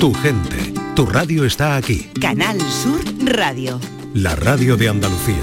Tu gente, tu radio está aquí. Canal Sur Radio. La radio de Andalucía.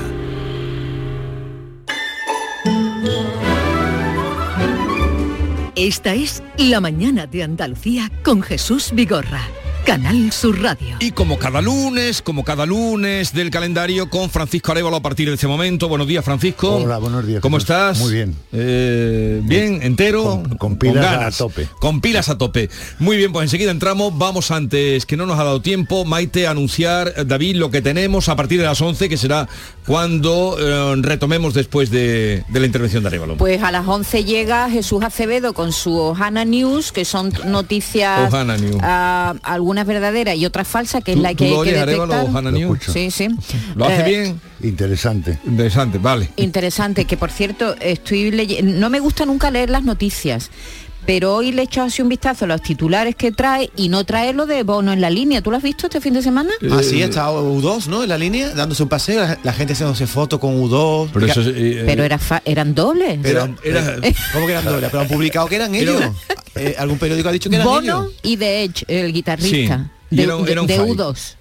Esta es La mañana de Andalucía con Jesús Vigorra. Canal Sur Radio. Y como cada lunes, como cada lunes del calendario con Francisco Arevalo a partir de este momento. Buenos días, Francisco. Hola, buenos días. ¿Cómo estás? Muy bien. Eh, bien, entero. Con- con pilas ganas. a tope. Con pilas a tope. Muy bien, pues enseguida entramos. Vamos antes, que no nos ha dado tiempo, Maite, a anunciar, eh, David, lo que tenemos a partir de las 11, que será cuando eh, retomemos después de, de la intervención de Arevalo. Pues a las 11 llega Jesús Acevedo con su Ohana News, que son noticias Ohana News. algunas verdaderas y otras falsas, que es ¿Tú- la que hay que detectar. Lo. Sí, sí. ¿Lo hace Eh, bien? Interesante. Interesante, vale. Interesante, que por cierto, estoy leyendo, no me gusta nunca leer las noticias, pero hoy le he echado así un vistazo a los titulares que trae y no trae lo de Bono en la línea. ¿Tú lo has visto este fin de semana? Ah, sí, está U2, ¿no? En la línea, dándose un paseo, la, la gente haciéndose foto con U2. Pero eso eh, Pero era fa- eran dobles. pero, era- eh, ¿Cómo que eran dobles? Pero han publicado que eran ellos. Eh, ¿Algún periódico ha dicho que eran Bono ellos? y The Edge, el guitarrista Sí, de, era un- de- era un de fight. U2.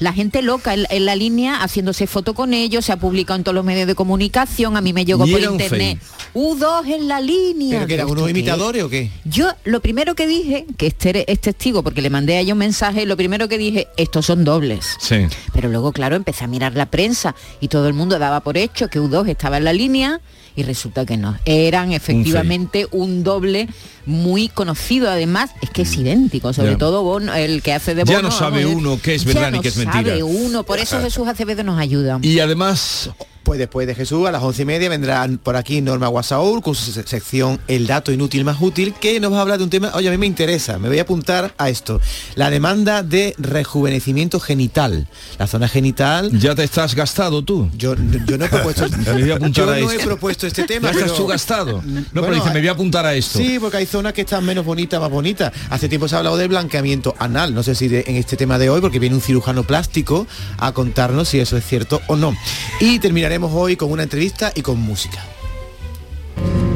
La gente loca en, en la línea haciéndose foto con ellos, se ha publicado en todos los medios de comunicación, a mí me llegó por internet. U2 en la línea. ¿Pero que eran unos ¿esto qué imitadores o qué? Yo lo primero que dije, que este es testigo porque le mandé a ella un mensaje, lo primero que dije, estos son dobles. Sí. Pero luego, claro, empecé a mirar la prensa y todo el mundo daba por hecho que U2 estaba en la línea y resulta que no. Eran efectivamente un, doble muy conocido. Además, es que es idéntico, sobre Ya. todo Bono, el que hace de Bono. Ya no sabe vamos, uno qué es ya verdad ni no qué es mentira. sabe uno, por eso Jesús Acevedo nos ayuda. Y además, Pues después de Jesús, a las once y media, vendrá por aquí Norma Guasaúl con su se- sección El dato inútil más útil, que nos va a hablar de un tema, oye, a mí me interesa, me voy a apuntar a esto. La demanda de rejuvenecimiento genital. La zona genital, ya te estás gastado tú. yo, yo no he propuesto, yo no he esto. propuesto este tema. Ya estás tú gastado. No, pero dice, me voy a apuntar a esto. Sí, porque hay zonas que están menos bonitas, más bonitas. Hace tiempo se ha hablado del blanqueamiento anal. No sé si de- en este tema de hoy, porque viene un cirujano plástico a contarnos si eso es cierto o no. Y terminaremos hoy con una entrevista y con música.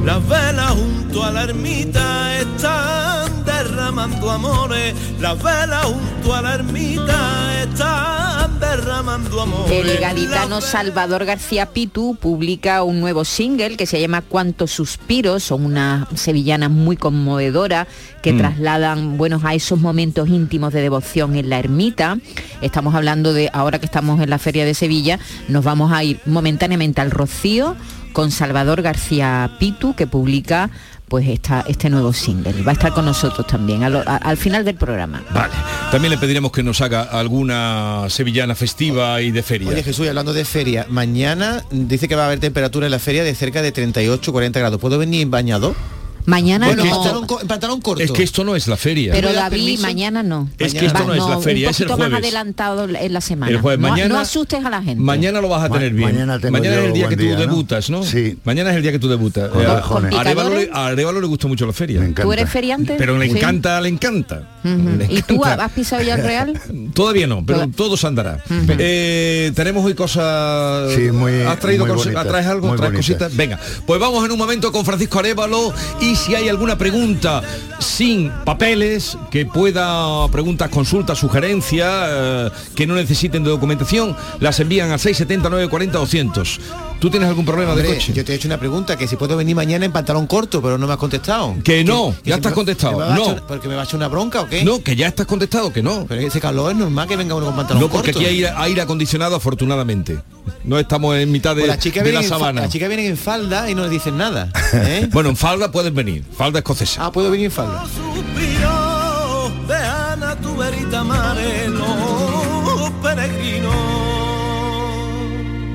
Las velas junto a la ermita están derramando amores. Las velas junto a la ermita están derramando. El gaditano Salvador García Pitu publica un nuevo single que se llama Cuántos suspiros, son unas sevillanas muy conmovedoras que trasladan buenos a esos momentos íntimos de devoción en la ermita. Estamos hablando de ahora que estamos en la feria de Sevilla, nos vamos a ir momentáneamente al Rocío con Salvador García Pitu que publica pues esta, este nuevo single. Va a estar con nosotros también a lo- a- al final del programa. Vale. También le pediremos que nos haga alguna sevillana festiva y de feria. Oye Jesús, y hablando de feria, mañana dice que va a haber temperatura en la feria de cerca de 38-40 grados. ¿Puedo venir en bañado? Mañana Bueno, en no. pantalón, co- en pantalón corto. es que esto no es la feria. Pero ¿Me das David, permiso? mañana no. Es que esto Va- no es la feria, un es el más adelantado en la semana. El jueves, mañana- no, asustes a la gente. Mañana lo vas a Ma- tener bien. mañana tengo es el día que tú debutas, ¿no? Sí. Mañana es el día que tú debutas. Eh, a Arevalo le, a Arevalo le gusta mucho la feria. Me encanta. ¿Tú eres feriante? Pero le Sí. encanta, le encanta. Le ¿Y tú has pisado ya el Real? Todavía no, pero todo se andará. Eh, tenemos hoy cosas. Sí, muy- ¿Has traído muy cosas? bonitas, ¿Traes algo? ¿Traes cositas? Venga, pues vamos en un momento con Francisco Arevalo y si hay alguna pregunta sin papeles, que pueda, preguntas, consultas, sugerencias, eh, que no necesiten de documentación, las envían al 670 940 200. ¿Tú tienes algún problema de coche? yo te he hecho una pregunta, que si puedo venir mañana en pantalón corto, pero no me has contestado. Que no, ya estás me- contestado, me no. ¿Porque me va a echar una bronca o qué? No, que ya estás contestado, que no. Pero ese calor es normal que venga uno con pantalón No, porque corto. aquí hay aire, acondicionado afortunadamente. No estamos en mitad de, Pues de la vienen en fa- sabana. las chicas vienen en falda y no les dicen nada. ¿eh? Bueno, en falda puedes venir, falda escocesa. ah, puedo venir en falda.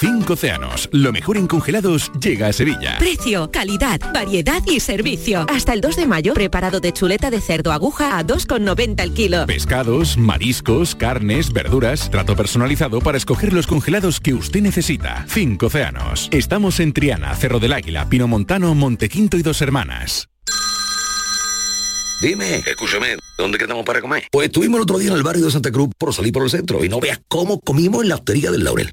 Cinco océanos, lo mejor en congelados llega a Sevilla. Precio, calidad, variedad y servicio. Hasta el 2 de mayo, preparado de chuleta de cerdo aguja a 2,90 el kilo. Pescados, mariscos, carnes, verduras, trato personalizado para escoger los congelados que usted necesita. Cinco océanos. Estamos en Triana, Cerro del Águila, Pino Montano, Montequinto y Dos Hermanas. Dime, escúchame, ¿dónde quedamos para comer? Pues estuvimos el otro día en el barrio de Santa Cruz por salir por el centro y no veas cómo comimos en la hostería del Laurel.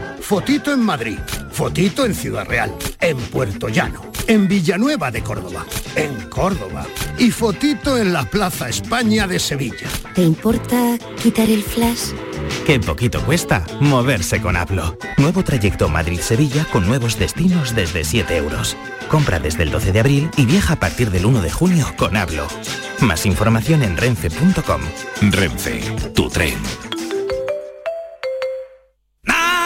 Fotito en Madrid, fotito en Ciudad Real, en Puerto Llano, en Villanueva de Córdoba, en Córdoba y fotito en la Plaza España de Sevilla. ¿Te importa quitar el flash? Qué poquito cuesta moverse con Hablo. Nuevo trayecto Madrid-Sevilla con nuevos destinos desde 7 euros. Compra desde el 12 de abril y viaja a partir del 1 de junio con Hablo. Más información en renfe.com. Renfe, tu tren.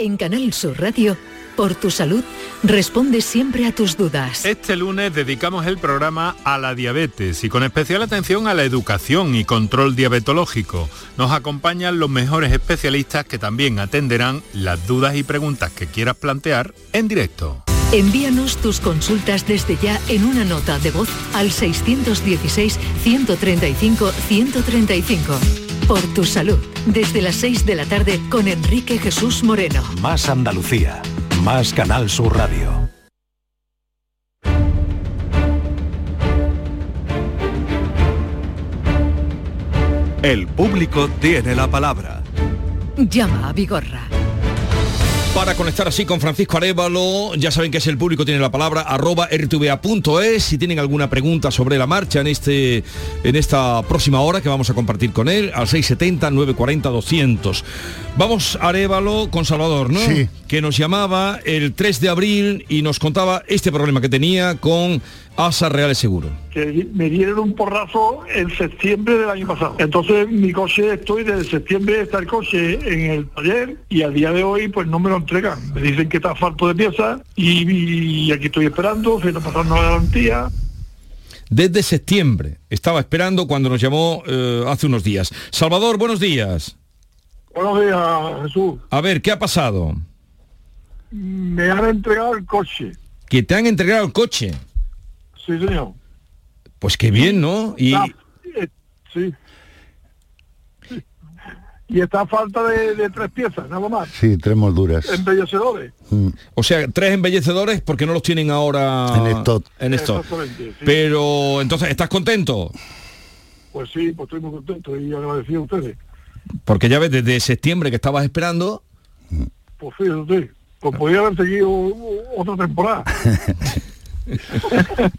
En Canal Sur Radio, por tu salud, responde siempre a tus dudas. Este lunes dedicamos el programa a la diabetes y con especial atención a la educación y control diabetológico. Nos acompañan los mejores especialistas que también atenderán las dudas y preguntas que quieras plantear en directo. Envíanos tus consultas desde ya en una nota de voz al 616-135-135. Por tu salud, desde las 6 de la tarde con Enrique Jesús Moreno. Más Andalucía, más Canal Sur Radio. El público tiene la palabra. Llama a Vigorra. Para conectar así con Francisco Arevalo, ya saben que es el público, tiene la palabra, arroba rtva.es, si tienen alguna pregunta sobre la marcha en, este, en esta próxima hora que vamos a compartir con él, al 670-940-200. Vamos Arevalo con Salvador, ¿no? Sí. Que nos llamaba el 3 de abril y nos contaba este problema que tenía con Asa Reales Seguro. que me dieron un porrazo en septiembre del año pasado. Entonces mi coche, estoy desde septiembre está el coche en el taller y a día de hoy pues no me lo entregan. Me dicen que está falto de piezas y, y aquí estoy esperando, se está pasando la garantía. Desde septiembre. Estaba esperando cuando nos llamó eh, hace unos días. Salvador, buenos días. Buenos días, Jesús. A ver, ¿qué ha pasado? Me han entregado el coche. Que te han entregado el coche. Sí, señor. Pues qué bien, ¿no? Y Está- eh, sí. Sí. Y está a falta de, de tres piezas, nada más. Sí, tres molduras. Embellecedores. Mm. O sea, tres embellecedores porque no los tienen ahora En stock. En stock. Sí. Pero entonces, ¿estás contento? Pues sí, pues estoy muy contento y agradecido a ustedes. Porque ya ves, desde septiembre que estabas esperando, Pues fíjate usted, pues podría haber seguido otra temporada.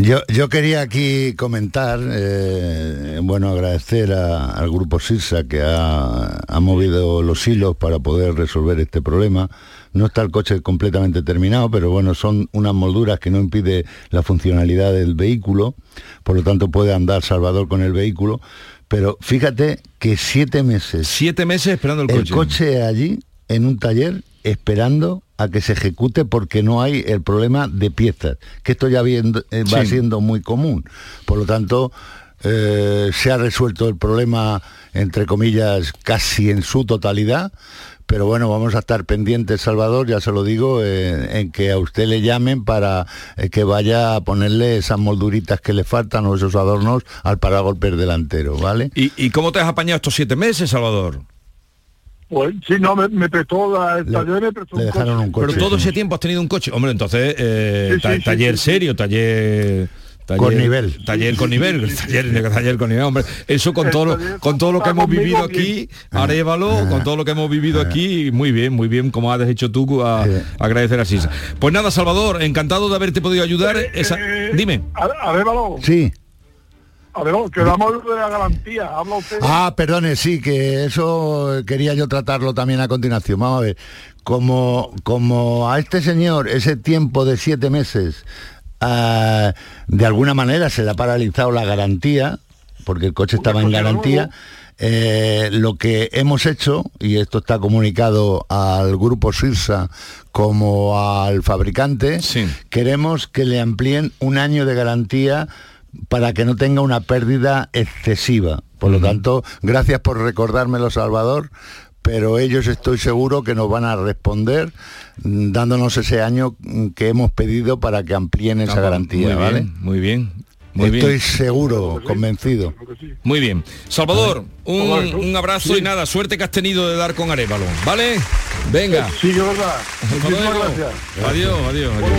Yo, yo quería aquí comentar, eh, bueno, agradecer a- al grupo SIRSA que ha, ha movido los hilos para poder resolver este problema. No está el coche completamente terminado, pero bueno, son unas molduras que no impide la funcionalidad del vehículo, por lo tanto puede andar Salvador con el vehículo. Pero fíjate que siete meses. Siete meses esperando el El coche. coche allí, en un taller, esperando a que se ejecute porque no hay el problema de piezas, que esto ya viendo- eh, va Sí. siendo muy común. Por lo tanto, eh, se ha resuelto el problema, entre comillas, casi en su totalidad. Pero bueno, vamos a estar pendientes, Salvador, ya se lo digo, eh, en que a usted le llamen para eh, que vaya a ponerle esas molduritas que le faltan o esos adornos al paragolpes delantero, ¿vale? ¿Y, y cómo te has apañado estos siete meses, Salvador? Pues sí, no, me, me prestó la, el taller, me prestó un coche. Pero todo ese tiempo has tenido un coche. Hombre, entonces, eh, Sí, ta- sí, sí, taller sí, serio, taller... taller- Con nivel. Taller con nivel, taller, taller con nivel, hombre. Eso con todo, lo- taller con todo lo que hemos vivido aquí, Arévalo, con todo lo que hemos vivido aquí, muy bien, muy bien, como has hecho tú, a, agradecer a Sisa. Pues nada, Salvador, encantado de haberte podido ayudar. Esa- dime. A, a ver, Balón, Sí. A ver, que vamos de la garantía, habla usted. Ah, perdone, sí, que eso quería yo tratarlo también a continuación. Vamos a ver, como, como a este señor ese tiempo de siete meses, ah, de alguna manera se le ha paralizado la garantía, porque el coche estaba en garantía, eh, lo que hemos hecho, y esto está comunicado al grupo Sirsa como al fabricante, queremos que le amplíen un año de garantía para que no tenga una pérdida excesiva. Por lo tanto, gracias por recordármelo, Salvador, pero ellos estoy seguro que nos van a responder mm, dándonos ese año mm, que hemos pedido para que amplíen esa Ah, garantía, muy ¿vale? bien, muy bien. Muy Estoy bien. seguro, convencido. Muy bien. Salvador, un, un abrazo y nada, suerte que has tenido de dar con Arevalo, ¿vale? Venga. Sí, yo verdad. Muchísimas gracias. Adiós, adiós, adiós.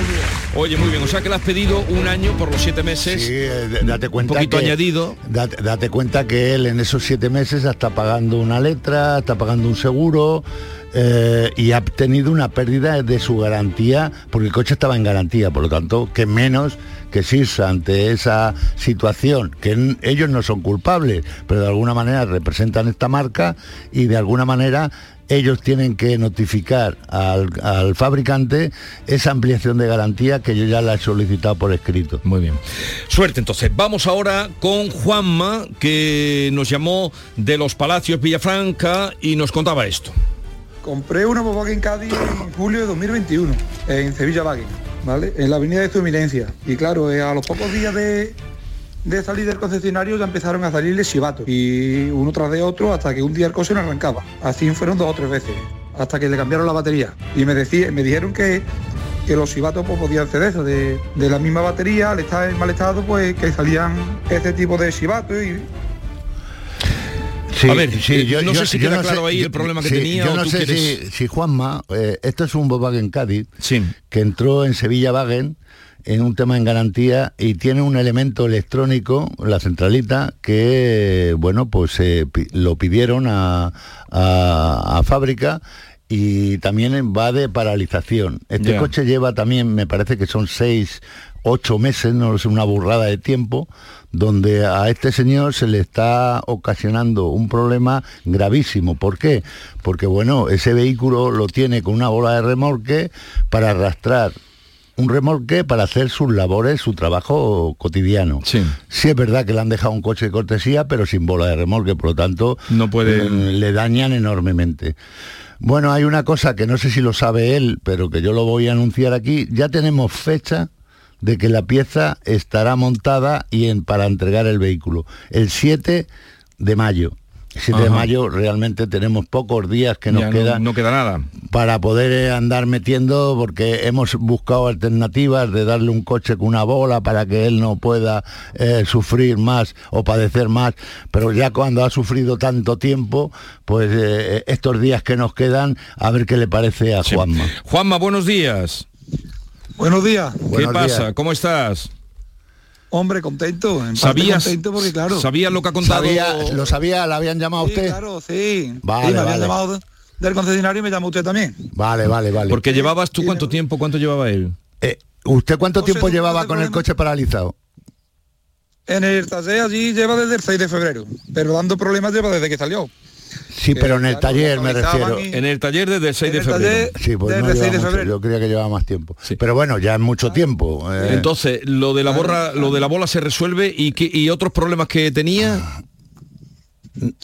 Oye, muy bien, o sea que le has pedido un año por los siete meses. Sí, eh, date cuenta un poquito que- añadido. Date, date cuenta que él en esos siete meses está pagando una letra, está pagando un seguro eh, y ha tenido una pérdida de su garantía, porque el coche estaba en garantía, por lo tanto, que menos que Sirsa ante esa situación, que ellos no son culpables, pero de alguna manera representan esta marca y de alguna manera ellos tienen que notificar al, al fabricante esa ampliación de garantía que yo ya la he solicitado por escrito. Muy bien. Suerte entonces. Vamos ahora con Juanma, que nos llamó de los Palacios Villafranca y nos contaba esto. Compré una Volkswagen Caddy en julio de 2021 en Sevilla Wagen, ¿vale? En la avenida de su eminencia. Y claro, eh, a los pocos días de, salir del concesionario ya empezaron a salirle chivatos. Y uno tras de otro hasta que un día el coche no arrancaba. Así fueron dos o tres veces. Hasta que le cambiaron la batería. Y me, me dijeron que, los chivatos pues, podían ser de, de la misma batería, al estar en mal estado, pues que salían este tipo de chivatos y Sí, A ver, sí, eh, yo- no yo- sé si yo queda no claro sé- ahí yo- el problema que sí, tenía Yo o no tú sé quieres- si, si Juanma, eh, esto es un Volkswagen Caddy que entró en Sevilla Wagen en un tema en garantía y tiene un elemento electrónico, la centralita, que bueno, pues eh, lo pidieron a, a- a fábrica y también va de paralización. Este coche lleva también, me parece que son seis, ocho meses, no es una burrada de tiempo, donde a este señor se le está ocasionando un problema gravísimo. ¿Por qué? Porque bueno, ese vehículo lo tiene con una bola de remolque para arrastrar un remolque para hacer sus labores, su trabajo cotidiano. Sí. es verdad que le han dejado un coche de cortesía, pero sin bola de remolque, por lo tanto, No puede- mm, le dañan enormemente. Bueno, hay una cosa que no sé si lo sabe él, pero que yo lo voy a anunciar aquí. Ya tenemos fecha de que la pieza estará montada y en, para entregar el vehículo. El 7 de mayo. El 7 de mayo realmente tenemos pocos días que nos Ya quedan no queda nada. para poder eh, andar metiendo porque hemos buscado alternativas de darle un coche con una bola para que él no pueda eh, sufrir más o padecer más pero ya cuando ha sufrido tanto tiempo pues eh, estos días que nos quedan a ver qué le parece a Juanma Juanma, buenos días. Buenos días. ¿Qué Buenos pasa? días. ¿Cómo estás? Hombre, contento. En parte ¿Sabías, contento porque claro. ¿Sabías lo que ha contado? Sabía- lo sabía le habían llamado a Sí, usted claro, sí. Vale, Sí, me habían vale. llamado del concesionario y me llama usted también. vale vale vale Porque llevabas tú cuánto tiempo, cuánto llevaba él? Eh, ¿usted cuánto No tiempo llevaba con el coche paralizado? En el taller allí lleva desde el 6 de febrero, pero dando problemas lleva desde que salió. Sí, pero en el claro, taller me refiero. y- En el taller desde el 6 de febrero. Sí, pues no Desde lleva 6 de mucho, yo creía que llevaba más tiempo. Pero bueno, ya es mucho tiempo. eh. Entonces, lo de la borra, lo de la bola se resuelve y, otros problemas que tenía.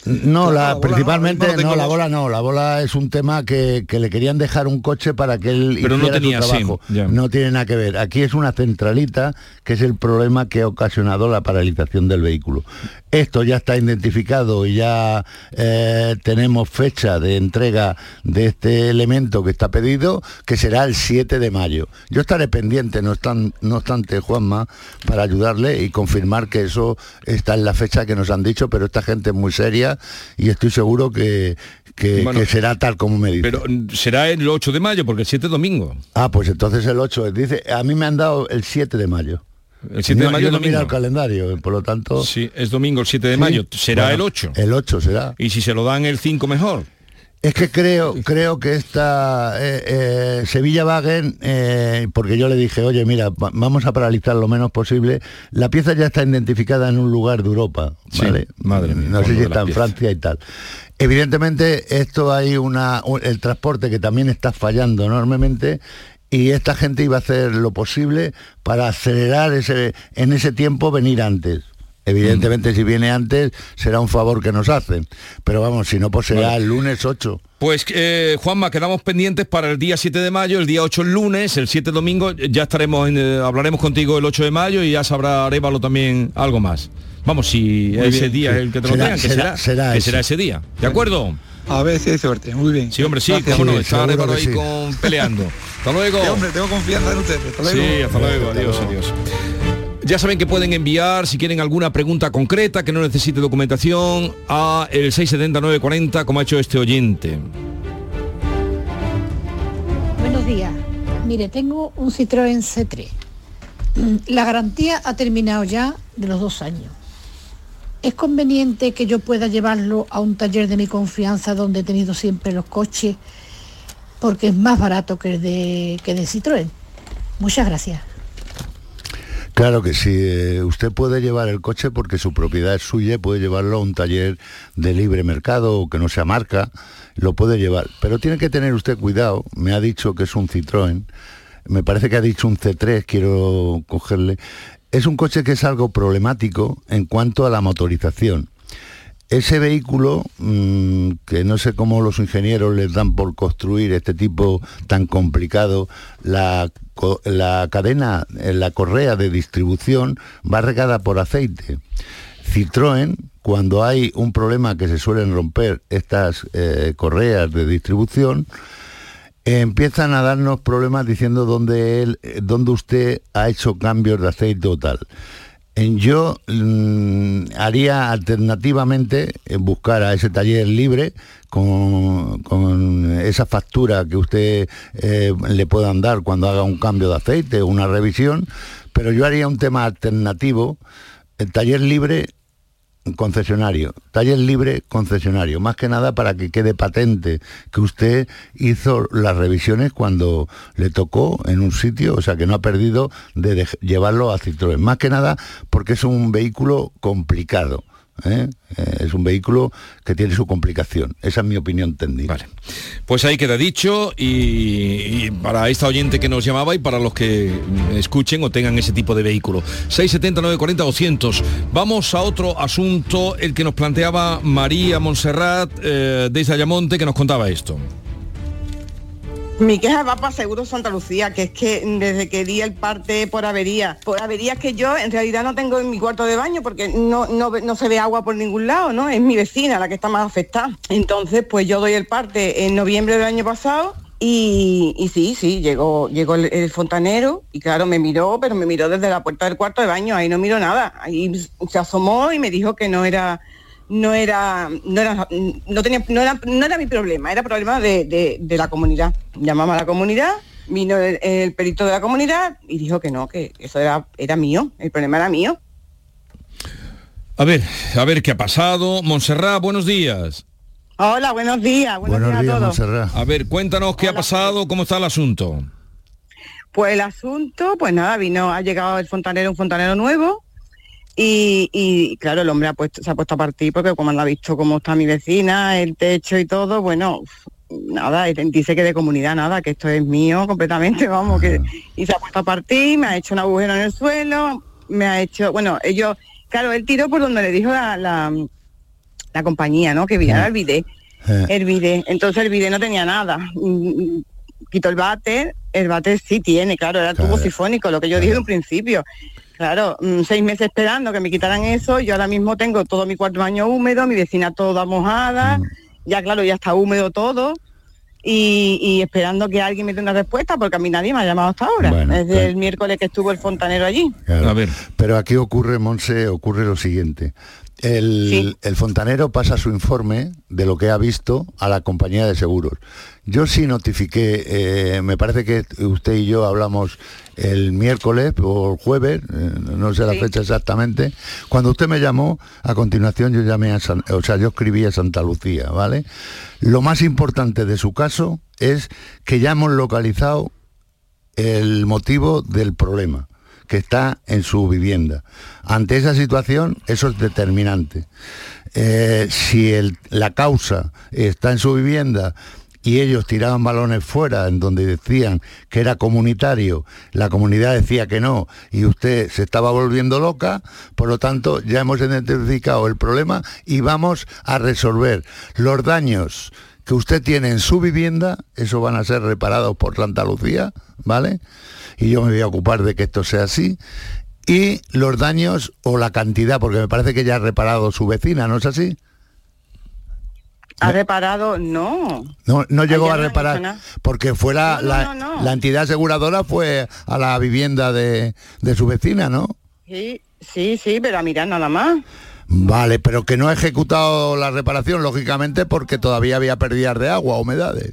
No, la, bola principalmente no, la bola no, la bola es un tema que, que le querían dejar un coche para que él Pero no tenía su trabajo. SIM. No tiene nada que ver. Aquí es una centralita que es el problema que ha ocasionado la paralización del vehículo. Esto ya está identificado y ya eh, tenemos fecha de entrega de este elemento que está pedido, que será el 7 de mayo. Yo estaré pendiente, no, obstan- no obstante, Juanma, para ayudarle y confirmar que eso está en la fecha que nos han dicho, pero esta gente es muy seria y estoy seguro que, que- Bueno, que será tal como me dice. Pero mm, será el 8 de mayo, porque el 7 es domingo. Ah, pues entonces el 8, dice, a mí me han dado el 7 de mayo. El 7 de No, mayo yo no domingo. el calendario, por lo tanto... Sí, es domingo el 7 de Sí. mayo. Será Bueno, el 8. El 8 será. Y si se lo dan el 5 mejor. Es que creo, creo que esta eh, eh, Sevilla Wagen, eh, porque yo le dije, oye, mira, va- vamos a paralizar lo menos posible. La pieza ya está identificada en un lugar de Europa, Sí, ¿vale? madre mía, No sé si está en. Francia y tal. Evidentemente, esto hay una, un- el transporte que también está fallando enormemente. Y esta gente iba a hacer lo posible para acelerar ese, en ese tiempo venir antes. Mm. Evidentemente, si viene antes, será un favor que nos hacen. Pero vamos, si no, pues será el lunes 8. Pues eh, Juanma, quedamos pendientes para el día 7 de mayo, el día 8 el lunes, el 7 domingo, ya estaremos, en, eh, hablaremos contigo el 8 de mayo y ya sabrá Arevalo también algo más. Vamos, si Muy ese bien, día sí. es el que te lo Será- tengan, que será- será, será que ese. será ese día. ¿De acuerdo? A ver si hay suerte, muy bien. Sí, hombre, sí, Gracias. cómo no, Sí, está Arevalo ahí sí. con, peleando. Hasta luego. Sí, hombre, tengo confianza en ustedes. Hasta luego. Sí, hasta luego, adiós, adiós. Ya saben que pueden enviar, si quieren alguna pregunta concreta que no necesite documentación, a el 67940, como ha hecho este oyente. Buenos días. Mire, tengo un Citroën C3. La garantía ha terminado ya de los dos años. ¿Es conveniente que yo pueda llevarlo a un taller de mi confianza donde he tenido siempre los coches? Porque es más barato que el de, que de Citroën. Muchas gracias. Claro que sí, eh, usted puede llevar el coche porque su propiedad es suya, puede llevarlo a un taller de libre mercado o que no sea marca, lo puede llevar. Pero tiene que tener usted cuidado, me ha dicho que es un Citroën, me parece que ha dicho un C3, quiero cogerle. Es un coche que es algo problemático en cuanto a la motorización. Ese vehículo, mm, que no sé cómo los ingenieros les dan por construir este tipo tan complicado, la, la cadena, eh, la correa de distribución va regada por aceite. Citroën, cuando hay un problema que se suelen romper estas eh, correas de distribución, empiezan a darnos problemas diciendo dónde, él, eh, dónde usted ha hecho cambios de aceite o tal. Yo mm, haría alternativamente eh, buscar a ese taller libre con, con esa factura que usted eh, le puedan dar cuando haga un cambio de aceite o una revisión, pero yo haría un tema alternativo, el taller libre concesionario, taller libre concesionario, más que nada para que quede patente que usted hizo las revisiones cuando le tocó en un sitio, o sea que no ha perdido de llevarlo a Citroën, más que nada porque es un vehículo complicado. ¿Eh? Eh, es un vehículo que tiene su complicación. Esa es mi opinión técnica. Pues ahí queda dicho y, para esta oyente que nos llamaba y para los que escuchen o tengan ese tipo de vehículo. 670 940 200. Vamos a otro asunto, el que nos planteaba María Montserrat eh, de Ayamonte, que nos contaba esto. Mi queja va para Seguro Santa Lucía, que es que desde que di el parte por avería, por averías que yo en realidad no tengo en mi cuarto de baño porque no, no, no se ve agua por ningún lado, ¿no? Es mi vecina la que está más afectada. Entonces, pues yo doy el parte en noviembre del año pasado y, y sí, sí, llegó, llegó el, el fontanero y claro, me miró, pero me miró desde la puerta del cuarto de baño, ahí no miró nada. Ahí se asomó y me dijo que no era no era, no era, no tenía, no era, no era mi problema, era problema de, de- de la comunidad. Llamamos a la comunidad, vino el, el perito de la comunidad y dijo que no, que eso era, era mío, el problema era mío. A ver, a ver qué ha pasado. Montserrat, buenos días. Hola, buenos días, buenos, días, a todos. A ver, cuéntanos qué ha pasado, cómo está el asunto. Pues el asunto, pues nada, vino, ha llegado el fontanero, un fontanero nuevo, y, y, claro, el hombre ha puesto, se ha puesto a partir porque como ha visto cómo está mi vecina, el techo y todo, bueno, nada, dice que de comunidad nada, que esto es mío completamente, vamos, que y se ha puesto a partir, me ha hecho un agujero en el suelo, me ha hecho, bueno, ellos, claro, él tiró por donde le dijo la, la, la compañía, ¿no? Que Eh. el bidet. Eh. El bidet. Entonces el bidet no tenía nada. Mm, Quito el váter, el váter sí tiene, claro, era el tubo sifónico, lo que yo dije de un principio. Claro, mm, seis meses esperando que me quitaran eso, yo ahora mismo tengo todo mi cuarto baño húmedo, mi vecina toda mojada, ya claro, ya está húmedo todo. Y, y esperando que alguien me dé una respuesta porque a mí nadie me ha llamado hasta ahora Bueno, desde el miércoles que estuvo el fontanero allí Claro. Pero aquí ocurre, Monse, ocurre lo siguiente. El, el fontanero pasa su informe de lo que ha visto a la compañía de seguros. Yo sí notifiqué, eh, me parece que usted y yo hablamos el miércoles o el jueves, eh, no sé la fecha exactamente. Cuando usted me llamó, a continuación yo llamé a San- o sea, yo escribí a Santa Lucía, ¿vale? Lo más importante de su caso es que ya hemos localizado el motivo del problema que está en su vivienda. Ante esa situación, eso es determinante. Eh, si el- la causa está en su vivienda y ellos tiraban balones fuera en donde decían que era comunitario, la comunidad decía que no y usted se estaba volviendo loca, por lo tanto ya hemos identificado el problema y vamos a resolver los daños que usted tiene en su vivienda, eso van a ser reparados por Santa Lucía, ¿vale? Y yo me voy a ocupar de que esto sea así. Y los daños o la cantidad, porque me parece que ya ha reparado su vecina, ¿no es así? Ha reparado no No, no llegó a reparar, porque fue la, No, no, la, entidad aseguradora fue a la vivienda de, de su vecina, ¿no? sí sí sí pero a mirar nada más Vale, pero que no ha ejecutado la reparación, lógicamente, porque todavía había pérdidas de agua, humedades.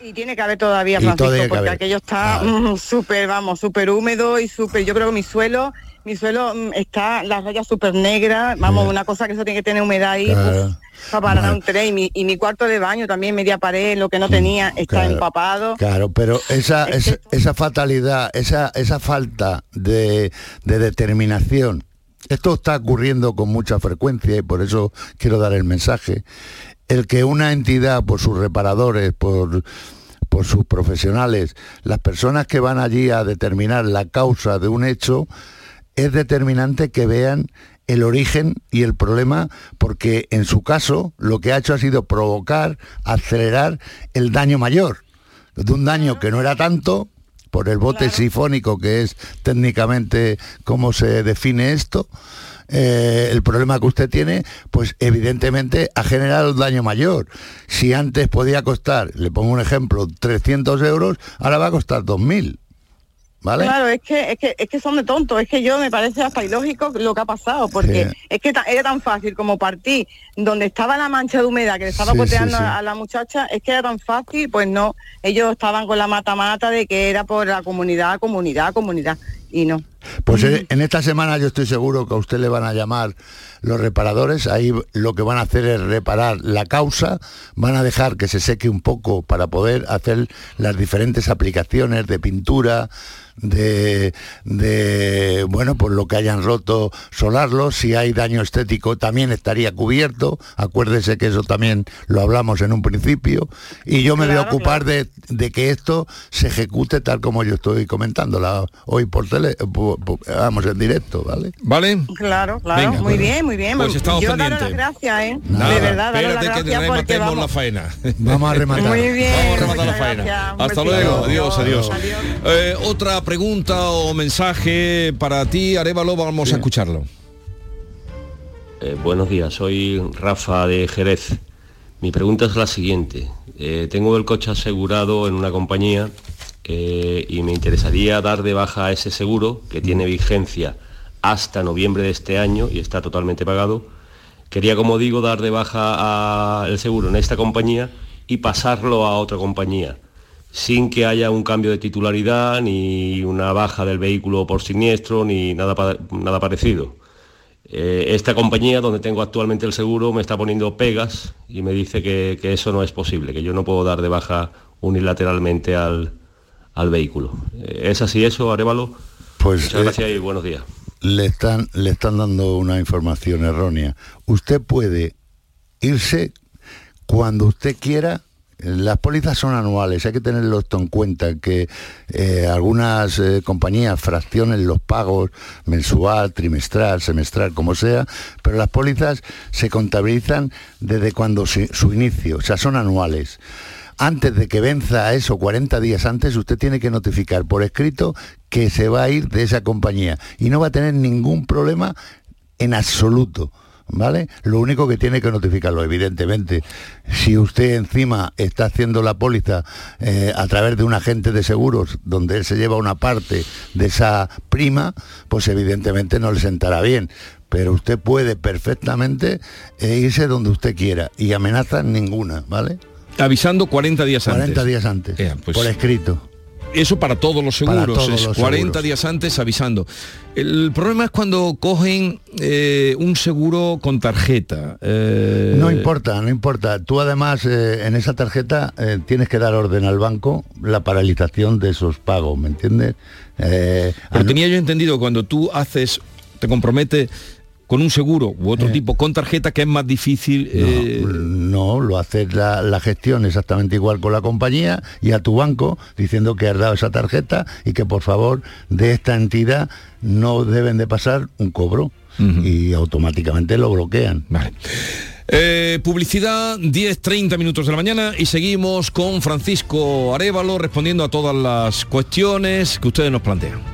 Y tiene que haber todavía, Francisco, todavía porque haber. aquello está mm, súper, vamos, súper húmedo y súper, yo creo que mi suelo, mi suelo mm, está, las rayas súper negras, vamos, una cosa que eso tiene que tener humedad ahí, Claro. uf, para parar un tren, y mi, y mi cuarto de baño también, media pared, lo que no tenía, está claro. empapado. Claro, pero esa, Es esa, esa fatalidad, esa, esa falta de, de determinación, esto está ocurriendo con mucha frecuencia y por eso quiero dar el mensaje. El que una entidad, por sus reparadores, por, por sus profesionales, las personas que van allí a determinar la causa de un hecho, es determinante que vean el origen y el problema, porque en su caso lo que ha hecho ha sido provocar, acelerar el daño mayor, de un daño que no era tanto, por el bote sifónico, que es técnicamente cómo se define esto, eh, el problema que usted tiene, pues evidentemente ha generado un daño mayor. Si antes podía costar, le pongo un ejemplo, 300 euros, ahora va a costar 2.000. ¿Vale? Claro, es que, es que es que son de tontos, es que yo me parece hasta ilógico lo que ha pasado, porque Sí. es que era tan fácil como partir donde estaba la mancha de humedad que le estaba Sí, goteando sí, sí. A, a la muchacha, es que era tan fácil, pues no, ellos estaban con la mata-mata de que era por la comunidad, comunidad, comunidad, y no. Pues en en esta semana yo estoy seguro que a usted le van a llamar los reparadores, ahí lo que van a hacer es reparar la causa, van a dejar que se seque un poco para poder hacer las diferentes aplicaciones de pintura, de, de bueno, pues lo que hayan roto, solarlo, si hay daño estético también estaría cubierto, acuérdese que eso también lo hablamos en un principio, y yo me voy a Claro, ocupar de, de que esto se ejecute tal como yo estoy comentándola hoy por tele, por- vamos en directo, ¿vale? ¿Vale? Claro, claro, Venga, muy bueno. bien, muy bien. Pues estamos yo daros las gracias, ¿eh? Nada, de verdad, daros las espérate que gracias porque rematemos la vamos. faena. Vamos a rematar. Muy bien, Vamos a rematar la faena. gracias. Hasta luego. Adiós, adiós. Adiós. Eh, otra pregunta o mensaje para ti, Arevalo, vamos a escucharlo. Eh, buenos días, soy Rafa de Jerez. Mi pregunta es la siguiente. Eh, tengo el coche asegurado en una compañía eh, y me interesaría dar de baja ese seguro que tiene vigencia hasta noviembre de este año y está totalmente pagado. Quería, como digo, dar de baja el seguro en esta compañía y pasarlo a otra compañía, sin que haya un cambio de titularidad, ni una baja del vehículo por siniestro, ni nada, pa- nada parecido. Eh, esta compañía donde tengo actualmente el seguro me está poniendo pegas y me dice que, que eso no es posible, que yo no puedo dar de baja unilateralmente al, al vehículo. Eh, ¿Es así eso, Arevalo? Pues Muchas eh, gracias y buenos días. le están le están dando una información errónea. Usted puede irse cuando usted quiera Las pólizas son anuales, hay que tenerlo esto en cuenta, que eh, algunas eh, compañías fraccionen los pagos mensual, trimestral, semestral, como sea, pero las pólizas se contabilizan desde cuando su inicio, o sea, son anuales antes de que venza eso 40 días antes, usted tiene que notificar por escrito que se va a ir de esa compañía y no va a tener ningún problema en absoluto. ¿Vale? Lo único que tiene que notificarlo, evidentemente, si usted encima está haciendo la póliza eh, a través de un agente de seguros donde él se lleva una parte de esa prima, pues evidentemente no le sentará bien. Pero usted puede perfectamente eh, irse donde usted quiera y amenaza ninguna, ¿vale? Avisando 40 días antes. 40 días antes. Pues por escrito. Eso para todos los seguros, es 40 días antes avisando. El problema es cuando cogen eh, un seguro con tarjeta. Eh, no importa, no importa. Tú además eh, en esa tarjeta tienes que dar orden al banco la paralización de esos pagos, ¿me entiendes? Pero tenía yo entendido cuando tú haces, te compromete con un seguro u otro eh. tipo con tarjeta que es más difícil no, eh, lo haces la, gestión exactamente igual con la compañía y a tu banco diciendo que has dado esa tarjeta y que por favor de esta entidad no deben de pasar un cobro y automáticamente lo bloquean vale. Eh, publicidad 10-30 minutos de la mañana y seguimos con Francisco Arevalo respondiendo a todas las cuestiones que ustedes nos plantean.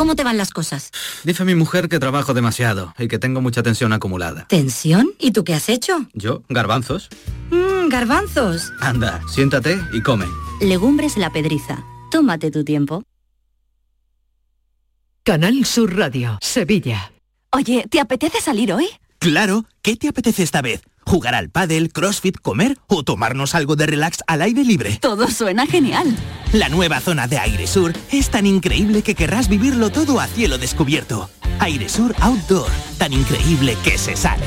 ¿Cómo te van las cosas? Dice mi mujer que trabajo demasiado y que tengo mucha tensión acumulada. ¿Tensión? ¿Y tú qué has hecho? Yo, garbanzos. Mmm, garbanzos. Anda, siéntate y come. Legumbres la pedriza. Tómate tu tiempo. Canal Sur Radio, Sevilla. Oye, ¿te apetece salir hoy? Claro, ¿qué te apetece esta vez? ¿Jugar al pádel, crossfit, comer o tomarnos algo de relax al aire libre? Todo suena genial. La nueva zona de Aire Sur es tan increíble que querrás vivirlo todo a cielo descubierto. Aire Sur Outdoor, tan increíble que se sale.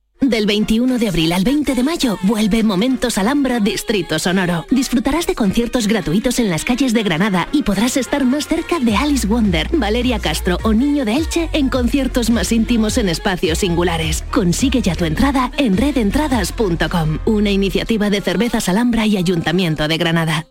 Del 21 de abril al 20 de mayo vuelve Momentos Alhambra Distrito Sonoro. Disfrutarás de conciertos gratuitos en las calles de Granada y podrás estar más cerca de Alice Wonder, Valeria Castro o Niño de Elche en conciertos más íntimos en espacios singulares. Consigue ya tu entrada en redentradas.com, una iniciativa de Cervezas Alhambra y Ayuntamiento de Granada.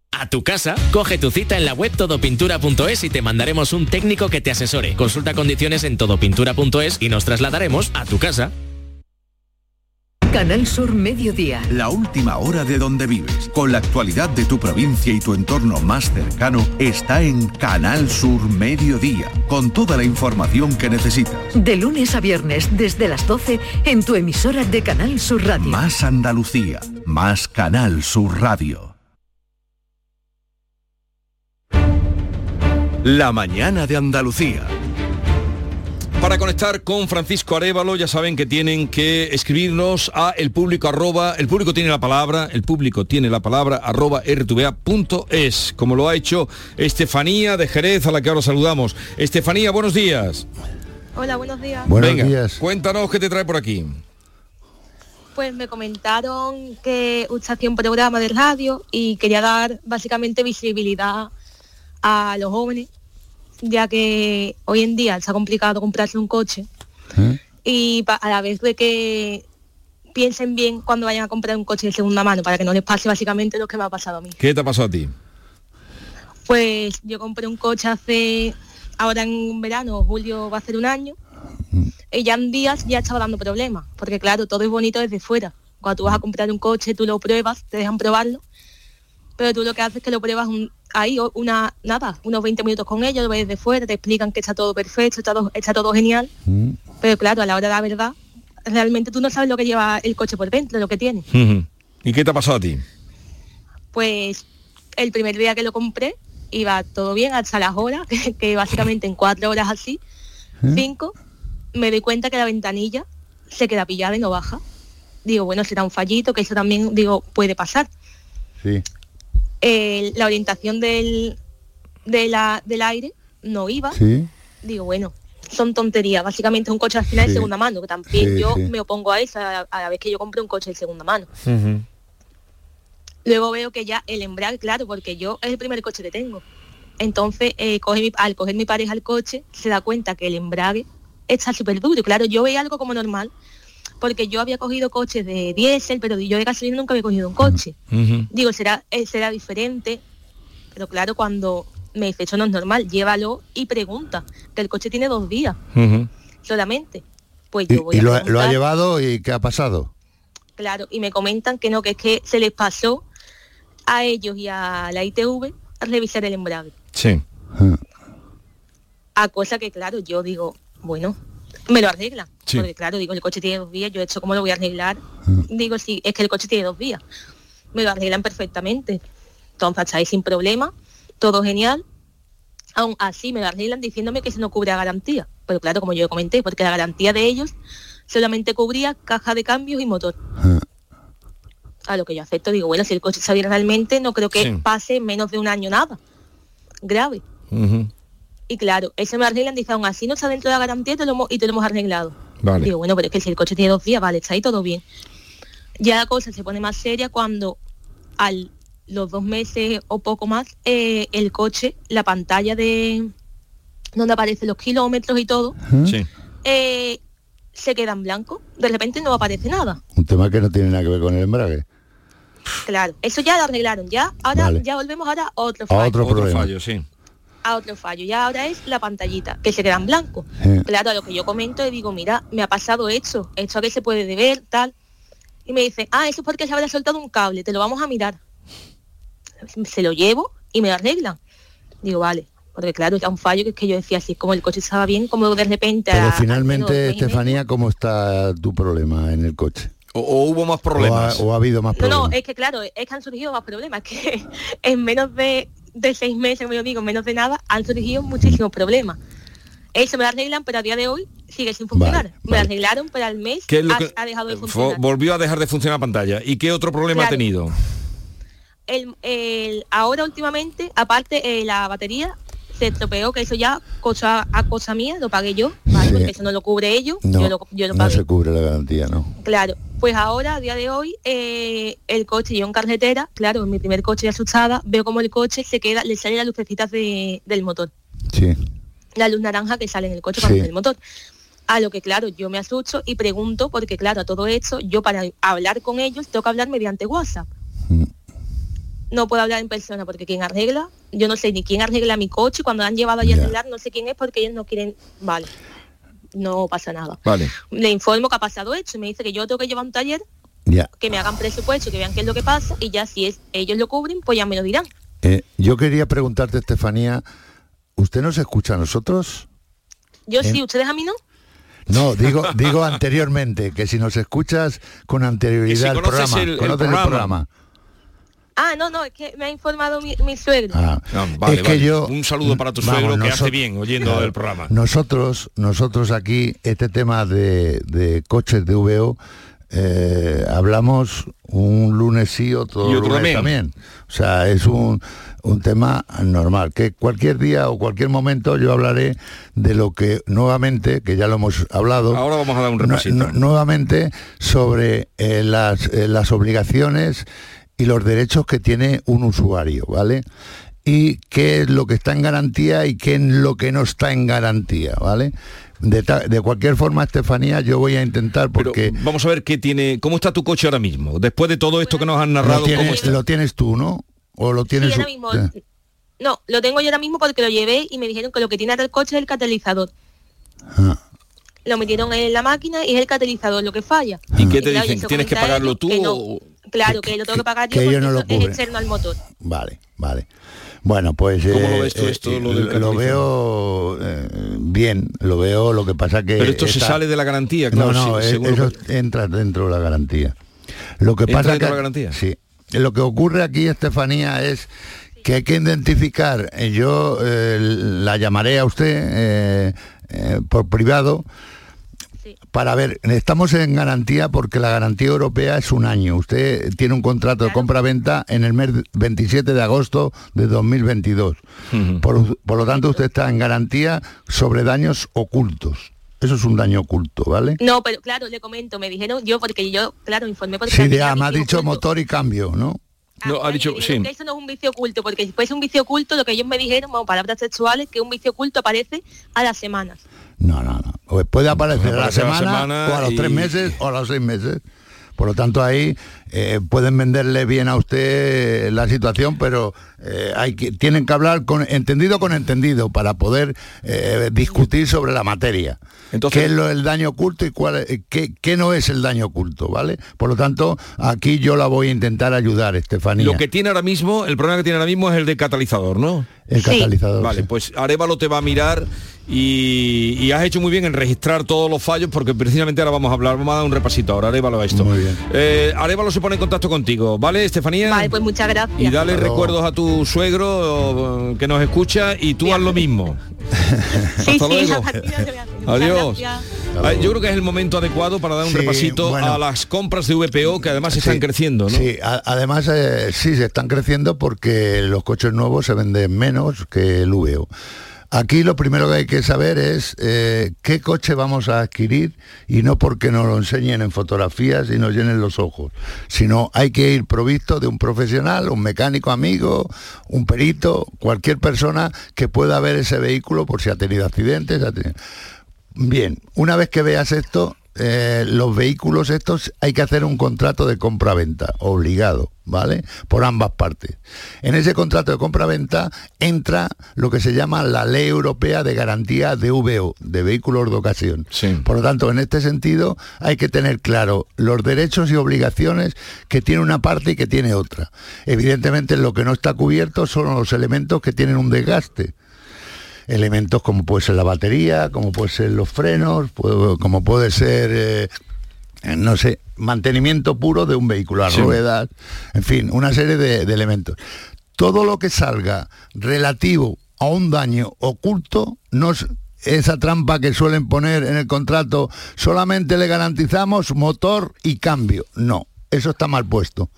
A tu casa. Coge tu cita en la web todopintura.es y te mandaremos un técnico que te asesore. Consulta condiciones en todopintura.es y nos trasladaremos a tu casa. Canal Sur Mediodía. La última hora de donde vives, con la actualidad de tu provincia y tu entorno más cercano, está en Canal Sur Mediodía, con toda la información que necesitas. De lunes a viernes, desde las 12, en tu emisora de Canal Sur Radio. Más Andalucía, más Canal Sur Radio. La mañana de Andalucía. Para conectar con Francisco Arevalo, ya saben que tienen que escribirnos a el público arroba, el público tiene la palabra, el público tiene la palabra arroba rtva.es, como lo ha hecho Estefanía de Jerez, a la que ahora saludamos. Estefanía, buenos días. Hola, buenos días. Buenos días. Cuéntanos qué te trae por aquí. Pues me comentaron que usted hacía un programa de radio y quería dar básicamente visibilidad a los jóvenes, ya que hoy en día se ha complicado comprarse un coche y a la vez de que piensen bien cuando vayan a comprar un coche de segunda mano para que no les pase básicamente lo que me ha pasado a mí. ¿Qué te ha pasado a ti? Pues yo compré un coche hace, ahora en verano, julio va a ser un año, y ya en días ya estaba dando problemas, porque claro, todo es bonito desde fuera. Cuando tú vas a comprar un coche, tú lo pruebas, te dejan probarlo, pero tú lo que haces es que lo pruebas un- ahí, una, nada, unos 20 minutos con ellos, lo ves desde fuera, te explican que está todo perfecto, está todo, está todo genial, pero claro, a la hora de la verdad, realmente tú no sabes lo que lleva el coche por dentro, lo que tiene. ¿Y qué te ha pasado a ti? pues el primer día que lo compré iba todo bien hasta las horas, que, que básicamente en cuatro horas así, cinco, me doy cuenta que la ventanilla se queda pillada y no baja. Digo, bueno, será un fallito, que eso también, digo, puede pasar. Sí. La orientación del, de la- del aire no iba. Sí. Digo, bueno, son tonterías. Básicamente es un coche al final de segunda mano, que también Sí, yo sí. me opongo a eso a, la- a la vez que yo compré un coche de segunda mano. Luego veo que ya el embrague, claro, porque yo es el primer coche que tengo. Entonces, eh, coge mi- al coger mi pareja el coche, se da cuenta que el embrague está súper duro. Claro, yo veía algo como normal, porque yo había cogido coches de diésel, pero yo de gasolina nunca había cogido un coche. Digo, será, eh, será diferente, pero claro, cuando me dice, eso no es normal, llévalo y pregunta, que el coche tiene dos días solamente. Pues yo voy y a lo, ha- lo ha llevado y qué ha pasado? Claro, y me comentan que no, que es que se les pasó a ellos y a la ITV a revisar el embrague. Sí. A cosa que, claro, yo digo, bueno, me lo arreglan. Sí. Porque, claro, digo, el coche tiene dos vías, yo he hecho cómo lo voy a arreglar. Digo, sí, es que el coche tiene dos vías. Me lo arreglan perfectamente. Entonces, ahí sin problema, todo genial. Aún así me lo arreglan diciéndome que se no cubre la garantía. Pero claro, como yo comenté, porque la garantía de ellos solamente cubría caja de cambios y motor. A lo que yo acepto, digo, bueno, si el coche bien realmente, no creo que Sí. pase menos de un año nada. Grave. Y claro, eso me arreglan, dice, aún así no está dentro de la garantía y te lo hemos, y te lo hemos arreglado. Vale. Digo, bueno, pero es que si el coche tiene dos días, vale, está ahí todo bien. Ya la cosa se pone más seria cuando al los dos meses o poco más, eh, el coche, la pantalla de donde aparecen los kilómetros y todo, Sí. eh, se queda en blanco. De repente no aparece nada. Un tema que no tiene nada que ver con el embrague. Claro, eso ya lo arreglaron. Ya, ahora Vale. ya volvemos ahora a otro A fallo. otro problema. fallo, sí. A otro fallo. Ya ahora es la pantallita, que se queda en blanco. Sí. Claro, a lo que yo comento y digo, mira, me ha pasado esto, esto a qué se puede deber, tal. Y me dice, ah, eso es porque se habrá soltado un cable, te lo vamos a mirar. Se lo llevo y me lo arreglan. Digo, vale. Porque claro, era un fallo que es que yo decía así, como el coche estaba bien, como de repente... Pero a- finalmente, y Estefanía, ¿cómo está tu problema en el coche? ¿O, hubo más problemas? O ha, o ha habido más No, problemas? no, es que claro, es que han surgido más problemas, que en menos de, de seis meses, como yo digo, menos de nada, han surgido muchísimos problemas. Eso me lo arreglan, pero a día de hoy sigue sin funcionar. me lo arreglaron, pero al mes ¿Qué es lo ha, que- ha dejado de Fo- funcionar. volvió a dejar de funcionar la pantalla. ¿Y qué otro problema ha tenido? El, el- ahora últimamente, aparte, eh, la batería se estropeó, que eso ya cosa a cosa mía, lo pagué yo, ¿vale? Sí. porque eso no lo cubre ellos, No, yo lo, yo lo no se cubre la garantía, ¿no? Claro, pues ahora, a día de hoy, eh, el coche, yo en carretera, claro, en mi primer coche asustada, veo como el coche se queda, le sale las lucecitas de- del motor, Sí. la luz naranja que sale en el coche cuando Sí. sale el motor. A lo que, claro, yo me asusto y pregunto, porque claro, a todo esto, yo para hablar con ellos tengo que hablar mediante WhatsApp. No puedo hablar en persona porque quien arregla, yo no sé ni quién arregla mi coche, cuando han llevado allí a arreglar, no sé quién es porque ellos no quieren, vale, no pasa nada. Vale. Le informo que ha pasado esto y me dice que yo tengo que llevar a un taller Ya. que me hagan presupuesto, que vean qué es lo que pasa y ya si es ellos lo cubren, pues ya me lo dirán. Eh, yo quería preguntarte, Estefanía, ¿usted nos escucha a nosotros? Yo ¿Eh? sí, ustedes a mí no. No, digo, digo anteriormente, que si nos escuchas con anterioridad al programa, el- el programa. programa. Ah, no, no, es que me ha informado mi, mi suegro. Ah, vale, es que vale. yo Un saludo para tu Vamos, suegro que hace nosotros- bien oyendo el programa. Nosotros, nosotros aquí, este tema de, de coches de VO, eh, hablamos un lunes sí, otro, Y otro lunes también. también. O sea, es un, un tema normal. Que cualquier día o cualquier momento yo hablaré de lo que nuevamente, que ya lo hemos hablado. Ahora vamos a dar un repasito. nu- nuevamente sobre eh, las, eh, las obligaciones y los derechos que tiene un usuario, ¿vale? Y qué es lo que está en garantía y qué es lo que no está en garantía, ¿vale? De, cualquier forma, Estefanía, yo voy a intentar porque Vamos a ver qué tiene, cómo está tu coche ahora mismo. Después de todo esto que nos han narrado, lo ¿cómo tienes, está? lo tienes tú, ¿no? O lo tienes Sí, ahora mismo. No, lo tengo yo ahora mismo porque lo llevé y me dijeron que lo que tiene ahora el coche es el catalizador. Ah. Lo metieron en la máquina y es el catalizador lo que falla. ¿Y qué te claro, dicen? ¿Tienes que pagarlo tú que no. o- Claro, que lo tengo que pagar yo porque no lo es externo al motor. Vale, vale. Bueno, pues ¿Cómo eh, lo ves tú eh, esto, eh, lo del lo veo eh, bien, lo veo, lo que pasa que Pero esto se sale de la garantía, claro. no, no, sí, eh, eso entra dentro de la garantía. Lo que ¿Entra pasa dentro que de la garantía? sí, lo que ocurre aquí, Estefanía, es que hay que identificar. eh, Yo eh, la llamaré a usted eh, eh, por privado para ver. Estamos en garantía porque la garantía europea es un año. Usted tiene un contrato de compra-venta en el mes 27 de agosto de 2022. Por, por lo tanto, usted está en garantía sobre daños ocultos. Eso es un daño oculto, ¿vale? No, pero claro, le comento, me dijeron yo, porque yo, claro, informé porque Sí, también de, a mí me ha dicho oculto. motor y cambio, ¿no? No, ha dicho, sí. eso no es un vicio oculto, porque si fuese un vicio oculto, lo que ellos me dijeron, como palabras sexuales, que un vicio oculto aparece a las semanas. No, no, no. O puede aparecer a la aparecer a la semana, semana o a los y- tres meses o a los seis meses. Por lo tanto, ahí eh, pueden venderle bien a usted la situación, pero eh, hay que, tienen que hablar con entendido con entendido para poder eh, discutir sobre la materia. ¿Qué es lo del daño oculto y cuál, es- qué, qué no es el daño oculto? ¿Vale? Por lo tanto, aquí yo la voy a intentar ayudar, Estefanía. Lo que tiene ahora mismo, el problema que tiene ahora mismo es el de catalizador, ¿no? El Sí. catalizador, Vale, sí. pues Arevalo te va a mirar y, y has hecho muy bien en registrar todos los fallos porque precisamente ahora vamos a hablar, vamos a dar un repasito ahora, Arevalo a esto. Muy bien. Eh, Arevalo se pone en contacto contigo, ¿vale, Estefanía? Vale, pues muchas gracias. Y dale recuerdos a tu suegro que nos escucha y tú haz lo mismo. Sí, Hasta sí, luego. Adiós. Yo creo que es el momento adecuado para dar un Sí, repasito bueno. a las compras de VPO que además están Sí, creciendo, ¿no? Sí, a- además eh, sí se están creciendo porque los coches nuevos se venden menos que el VO. Aquí lo primero que hay que saber es eh, qué coche vamos a adquirir y no porque nos lo enseñen en fotografías y nos llenen los ojos, sino hay que ir provisto de un profesional, un mecánico amigo, un perito, cualquier persona que pueda ver ese vehículo por si ha tenido accidentes. Bien, una vez que veas esto, eh, los vehículos estos hay que hacer un contrato de compra-venta, obligado, ¿vale? Por ambas partes. En ese contrato de compra-venta entra lo que se llama la Ley Europea de Garantía de VO, de vehículos de ocasión. Por lo tanto, en este sentido hay que tener claro los derechos y obligaciones que tiene una parte y que tiene otra. Evidentemente lo que no está cubierto son los elementos que tienen un desgaste elementos como puede ser la batería, como puede ser los frenos, como puede ser, eh, no sé, mantenimiento puro de un vehículo, las Sí. ruedas, en fin, una serie de, de elementos. Todo lo que salga relativo a un daño oculto, no es esa trampa que suelen poner en el contrato, solamente le garantizamos motor y cambio. No, eso está mal puesto.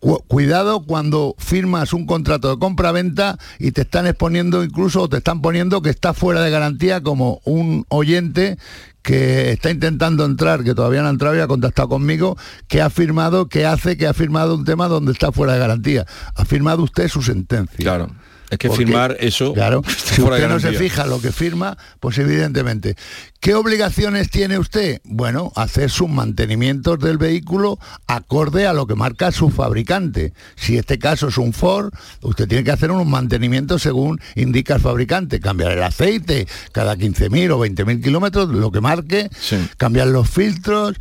Cu- Cuidado cuando firmas un contrato de compra-venta y te están exponiendo incluso o te están poniendo que está fuera de garantía como un oyente que está intentando entrar, que todavía no ha entrado y ha contactado conmigo, que ha firmado, que hace, que ha firmado un tema donde está fuera de garantía. Ha firmado usted su sentencia. Claro. Es que Porque, firmar eso Claro, si usted no se fija lo que firma, pues evidentemente. ¿Qué obligaciones tiene usted? Bueno, hacer sus mantenimientos del vehículo acorde a lo que marca su fabricante. Si este caso es un Ford, usted tiene que hacer unos mantenimientos según indica el fabricante. Cambiar el aceite cada 15.000 o 20.000 kilómetros, lo que marque. Cambiar los filtros.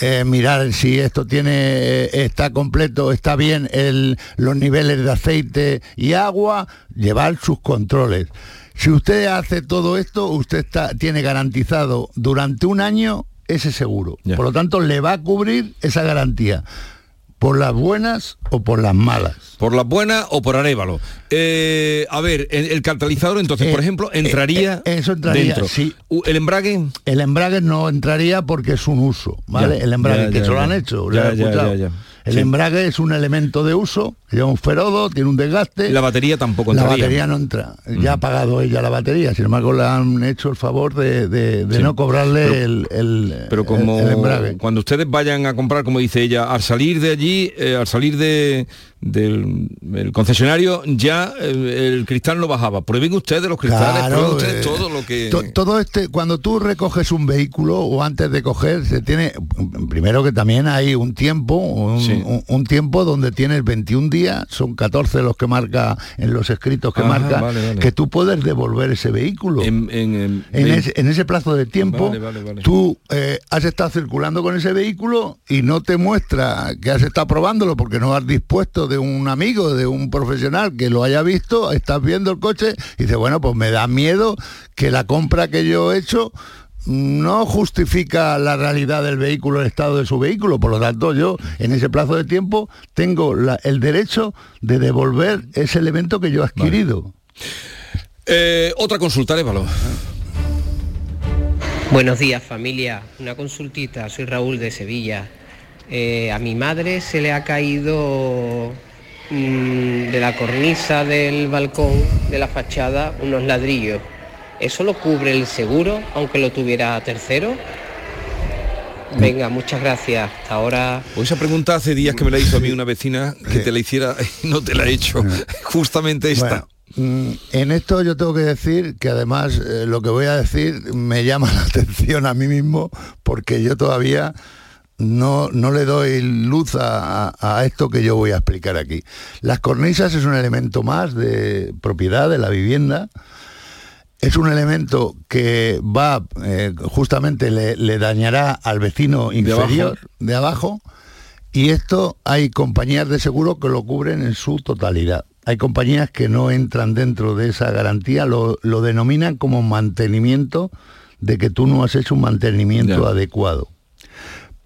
Eh, mirar si esto tiene eh, está completo, está bien el- los niveles de aceite y agua, llevar sus controles. Si usted hace todo esto, usted está, tiene garantizado durante un año ese seguro. Por lo tanto, le va a cubrir esa garantía. ¿Por las buenas o por las malas? ¿Por las buenas o por Arevalo? Eh, a ver, el, el catalizador entonces, Eh, por ejemplo, entraría eh, eso entraría, dentro. sí. ¿El embrague? El embrague no entraría porque es un uso, ¿vale? Ya, el embrague, ya, que ya, se lo han hecho, lo han escuchado. El Sí. embrague es un elemento de uso, lleva un ferodo, tiene un desgaste. La batería tampoco La entraría. batería no entra. Ya ha pagado ella la batería, sin embargo le han hecho el favor de, de- de Sí. no cobrarle Pero- el, el- Pero el- como el embrague. cuando ustedes vayan a comprar, como dice ella, al salir de allí, eh, al salir de, del el concesionario, ya el cristal no bajaba. Prueben ustedes los cristales, Claro, prueben ustedes eh, todo lo que... To- todo este, cuando tú recoges un vehículo o antes de coger, se tiene, primero que también hay un tiempo, un, Sí. un- un tiempo donde tienes 21 días, son 14 los que marca en los escritos que Ajá, marca, vale, vale. que tú puedes devolver ese vehículo. En, en- en- En vein- ese, plazo de tiempo, vale. tú eh, has estado circulando con ese vehículo y no te muestra que has estado probándolo porque no has dispuesto de un amigo, de un profesional que lo haya visto, estás viendo el coche y dices, bueno, pues me da miedo que la compra que yo he hecho no justifica la realidad del vehículo, el estado de su vehículo. Por lo tanto, yo en ese plazo de tiempo tengo la- el derecho de devolver ese elemento que yo he adquirido. Eh, otra consulta, Arevalo. Buenos días familia, una consultita, soy Raúl de Sevilla. Eh, a mi madre se le ha caído mm, de la cornisa del balcón de la fachada unos ladrillos. ¿Eso lo cubre el seguro, aunque lo tuviera tercero? Venga, muchas gracias. Hasta ahora. Pues esa pregunta hace días que me la hizo a mí una vecina que te la hiciera y no te la he hecho. Justamente esta. Bueno, mm, en esto yo tengo que decir que además eh, lo que voy a decir me llama la atención a mí mismo porque yo todavía no, no le doy luz a, esto que yo voy a explicar aquí. Las cornisas es un elemento más de propiedad de la vivienda. Es un elemento que va, eh, justamente le, le dañará al vecino inferior de abajo y esto hay compañías de seguro que lo cubren en su totalidad. Hay compañías que no entran dentro de esa garantía, lo, lo denominan como mantenimiento de que tú no has hecho un mantenimiento Ya. adecuado.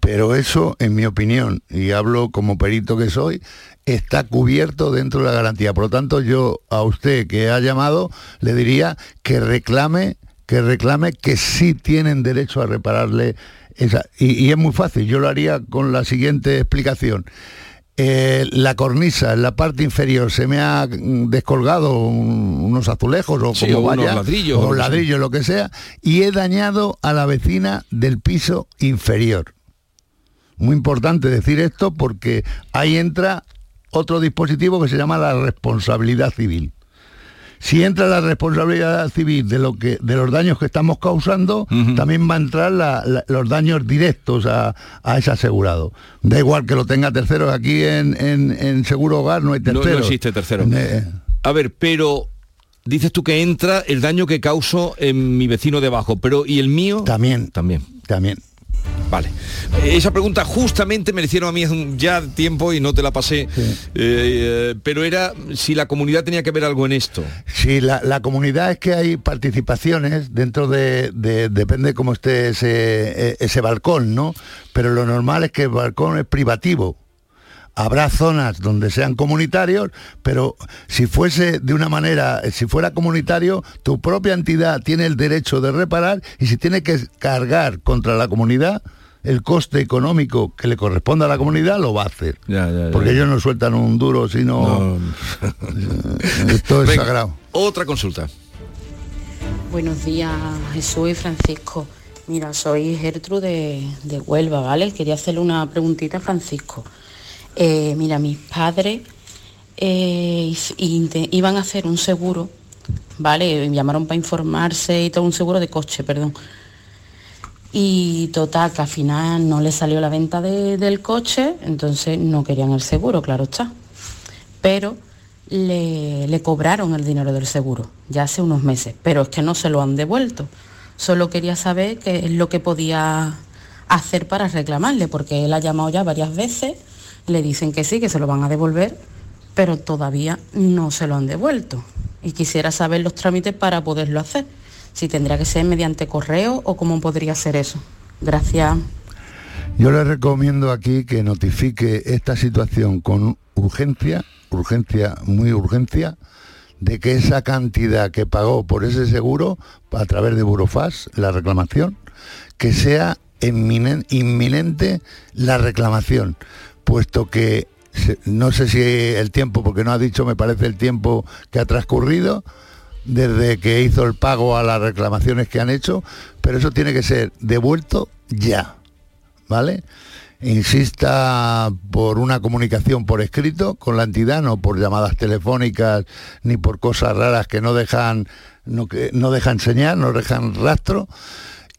Pero eso, en mi opinión, y hablo como perito que soy, está cubierto dentro de la garantía. Por lo tanto, yo a usted que ha llamado le diría que reclame, que reclame que sí tienen derecho a repararle esa. Y, y es muy fácil, yo lo haría con la siguiente explicación. Eh, la cornisa en la parte inferior se me ha descolgado un- unos azulejos o Sí, como o vaya, ladrillos, o ladrillos, lo que sea, y he dañado a la vecina del piso inferior. Muy importante decir esto porque ahí entra otro dispositivo que se llama la responsabilidad civil. Si entra la responsabilidad civil de lo que de los daños que estamos causando, también va a entrar la- la- los daños directos a, a ese asegurado. Da igual que lo tenga tercero, aquí en, en- en seguro hogar no hay No, tercero. no existe tercero. Eh, A ver, pero dices tú que entra el daño que causo en mi vecino de abajo, pero ¿y el mío? También. También. También. Vale. Esa pregunta justamente me la hicieron a mí ya tiempo y no te la pasé. Eh, eh, pero era si la comunidad tenía que ver algo en esto. Sí, la, la comunidad es que hay participaciones dentro de, de- depende cómo esté ese, e- ese balcón, ¿no? Pero lo normal es que el balcón es privativo. Habrá zonas donde sean comunitarios, pero si fuese de una manera, si fuera comunitario, tu propia entidad tiene el derecho de reparar y si tiene que cargar contra la comunidad el coste económico que le corresponde a la comunidad, lo va a hacer. Porque ellos no sueltan un duro, sino... Esto es Venga, sagrado. Otra consulta. Buenos días, Jesús y Francisco. Mira, soy Gertrude de, de Huelva, ¿vale? Quería hacerle una preguntita a Francisco. Eh, mira, mis padres eh, iban a hacer un seguro, ¿vale? Llamaron para informarse y todo un seguro de coche, perdón. Y total, que al final no le salió la venta de- del coche, entonces no querían el seguro, claro está. Pero le cobraron el dinero del seguro, ya hace unos meses, pero es que no se lo han devuelto. Solo quería saber qué es lo que podía hacer para reclamarle, porque él ha llamado ya varias veces, le dicen que sí, que se lo van a devolver, pero todavía no se lo han devuelto. Y quisiera saber los trámites para poderlo hacer. Si tendría que ser mediante correo o cómo podría ser eso. Gracias. Yo le recomiendo aquí que notifique esta situación con urgencia, urgencia, muy urgencia, de que esa cantidad que pagó por ese seguro a través de Burofaz, la reclamación, que sea inminen- inminente la reclamación, puesto que no sé si el tiempo, porque no ha dicho, me parece el tiempo que ha transcurrido desde que hizo el pago a las reclamaciones que han hecho, pero eso tiene que ser devuelto ya, ¿vale? Insista por una comunicación por escrito con la entidad, no por llamadas telefónicas ni por cosas raras que no dejan, no, que, no dejan señal, no dejan rastro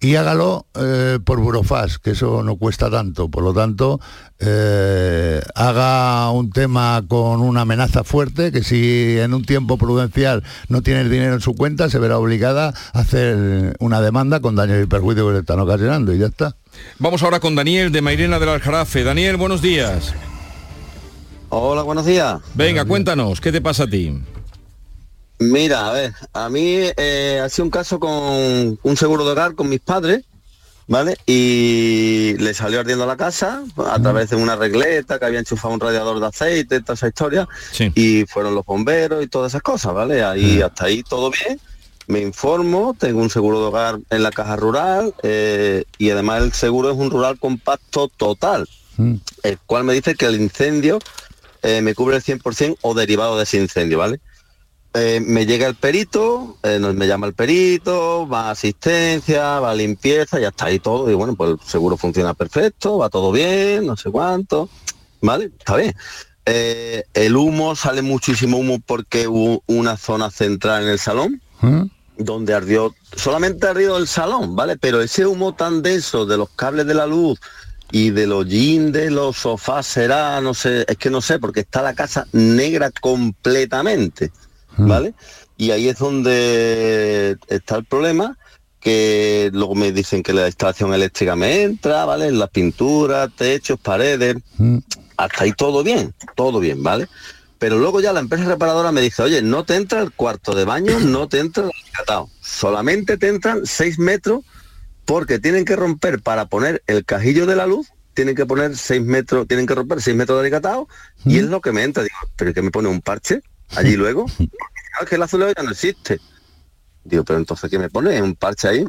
y hágalo eh, por Burofaz, que eso no cuesta tanto. Por lo tanto, eh, haga un tema con una amenaza fuerte, que si en un tiempo prudencial no tiene el dinero en su cuenta, se verá obligada a hacer una demanda con daños y perjuicios que le están ocasionando y ya está. Vamos ahora con Daniel de Mairena del Aljarafe. Daniel, buenos días. Hola, buenos días. Venga, cuéntanos, ¿qué te pasa a ti? Mira, a ver, a mí eh, ha sido un caso con un seguro de hogar con mis padres, ¿vale? Y le salió ardiendo la casa a través de una regleta que había enchufado un radiador de aceite, toda esa historia. Y fueron los bomberos y todas esas cosas, ¿vale? Ahí hasta ahí todo bien. Me informo, tengo un seguro de hogar en la caja rural eh, y además el seguro es un rural compacto total, el cual me dice que el incendio eh, me cubre el 100% o derivado de ese incendio, ¿vale? Eh, me llega el perito, eh, nos- me llama el perito, va a asistencia, va a limpieza, ya está ahí todo. Y bueno, pues el seguro funciona perfecto, va todo bien, no sé cuánto. ¿Vale? Está bien. Eh, el humo, sale muchísimo humo porque hubo una zona central en el salón donde ardió, solamente ardió el salón, ¿vale? Pero ese humo tan denso de los cables de la luz y de los jeans de los sofás será, no sé, es que no sé, porque está la casa negra completamente, ¿vale? Y ahí es donde está el problema, que luego me dicen que la instalación eléctrica me entra, ¿vale? Las pinturas, techos, paredes, hasta ahí todo bien, todo bien, ¿vale? Pero luego ya la empresa reparadora me dice, oye, no te entra el cuarto de baño, no te entra el alicatado, solamente te entran 6 metros porque tienen que romper para poner el cajillo de la luz, tienen que poner 6 metros, tienen que romper 6 metros de alicatado y es lo que me entra. Digo, pero que me pone un parche allí luego. "Ah, es que el azuleo ya no existe. Digo, pero entonces ¿qué me pone? Un parche ahí.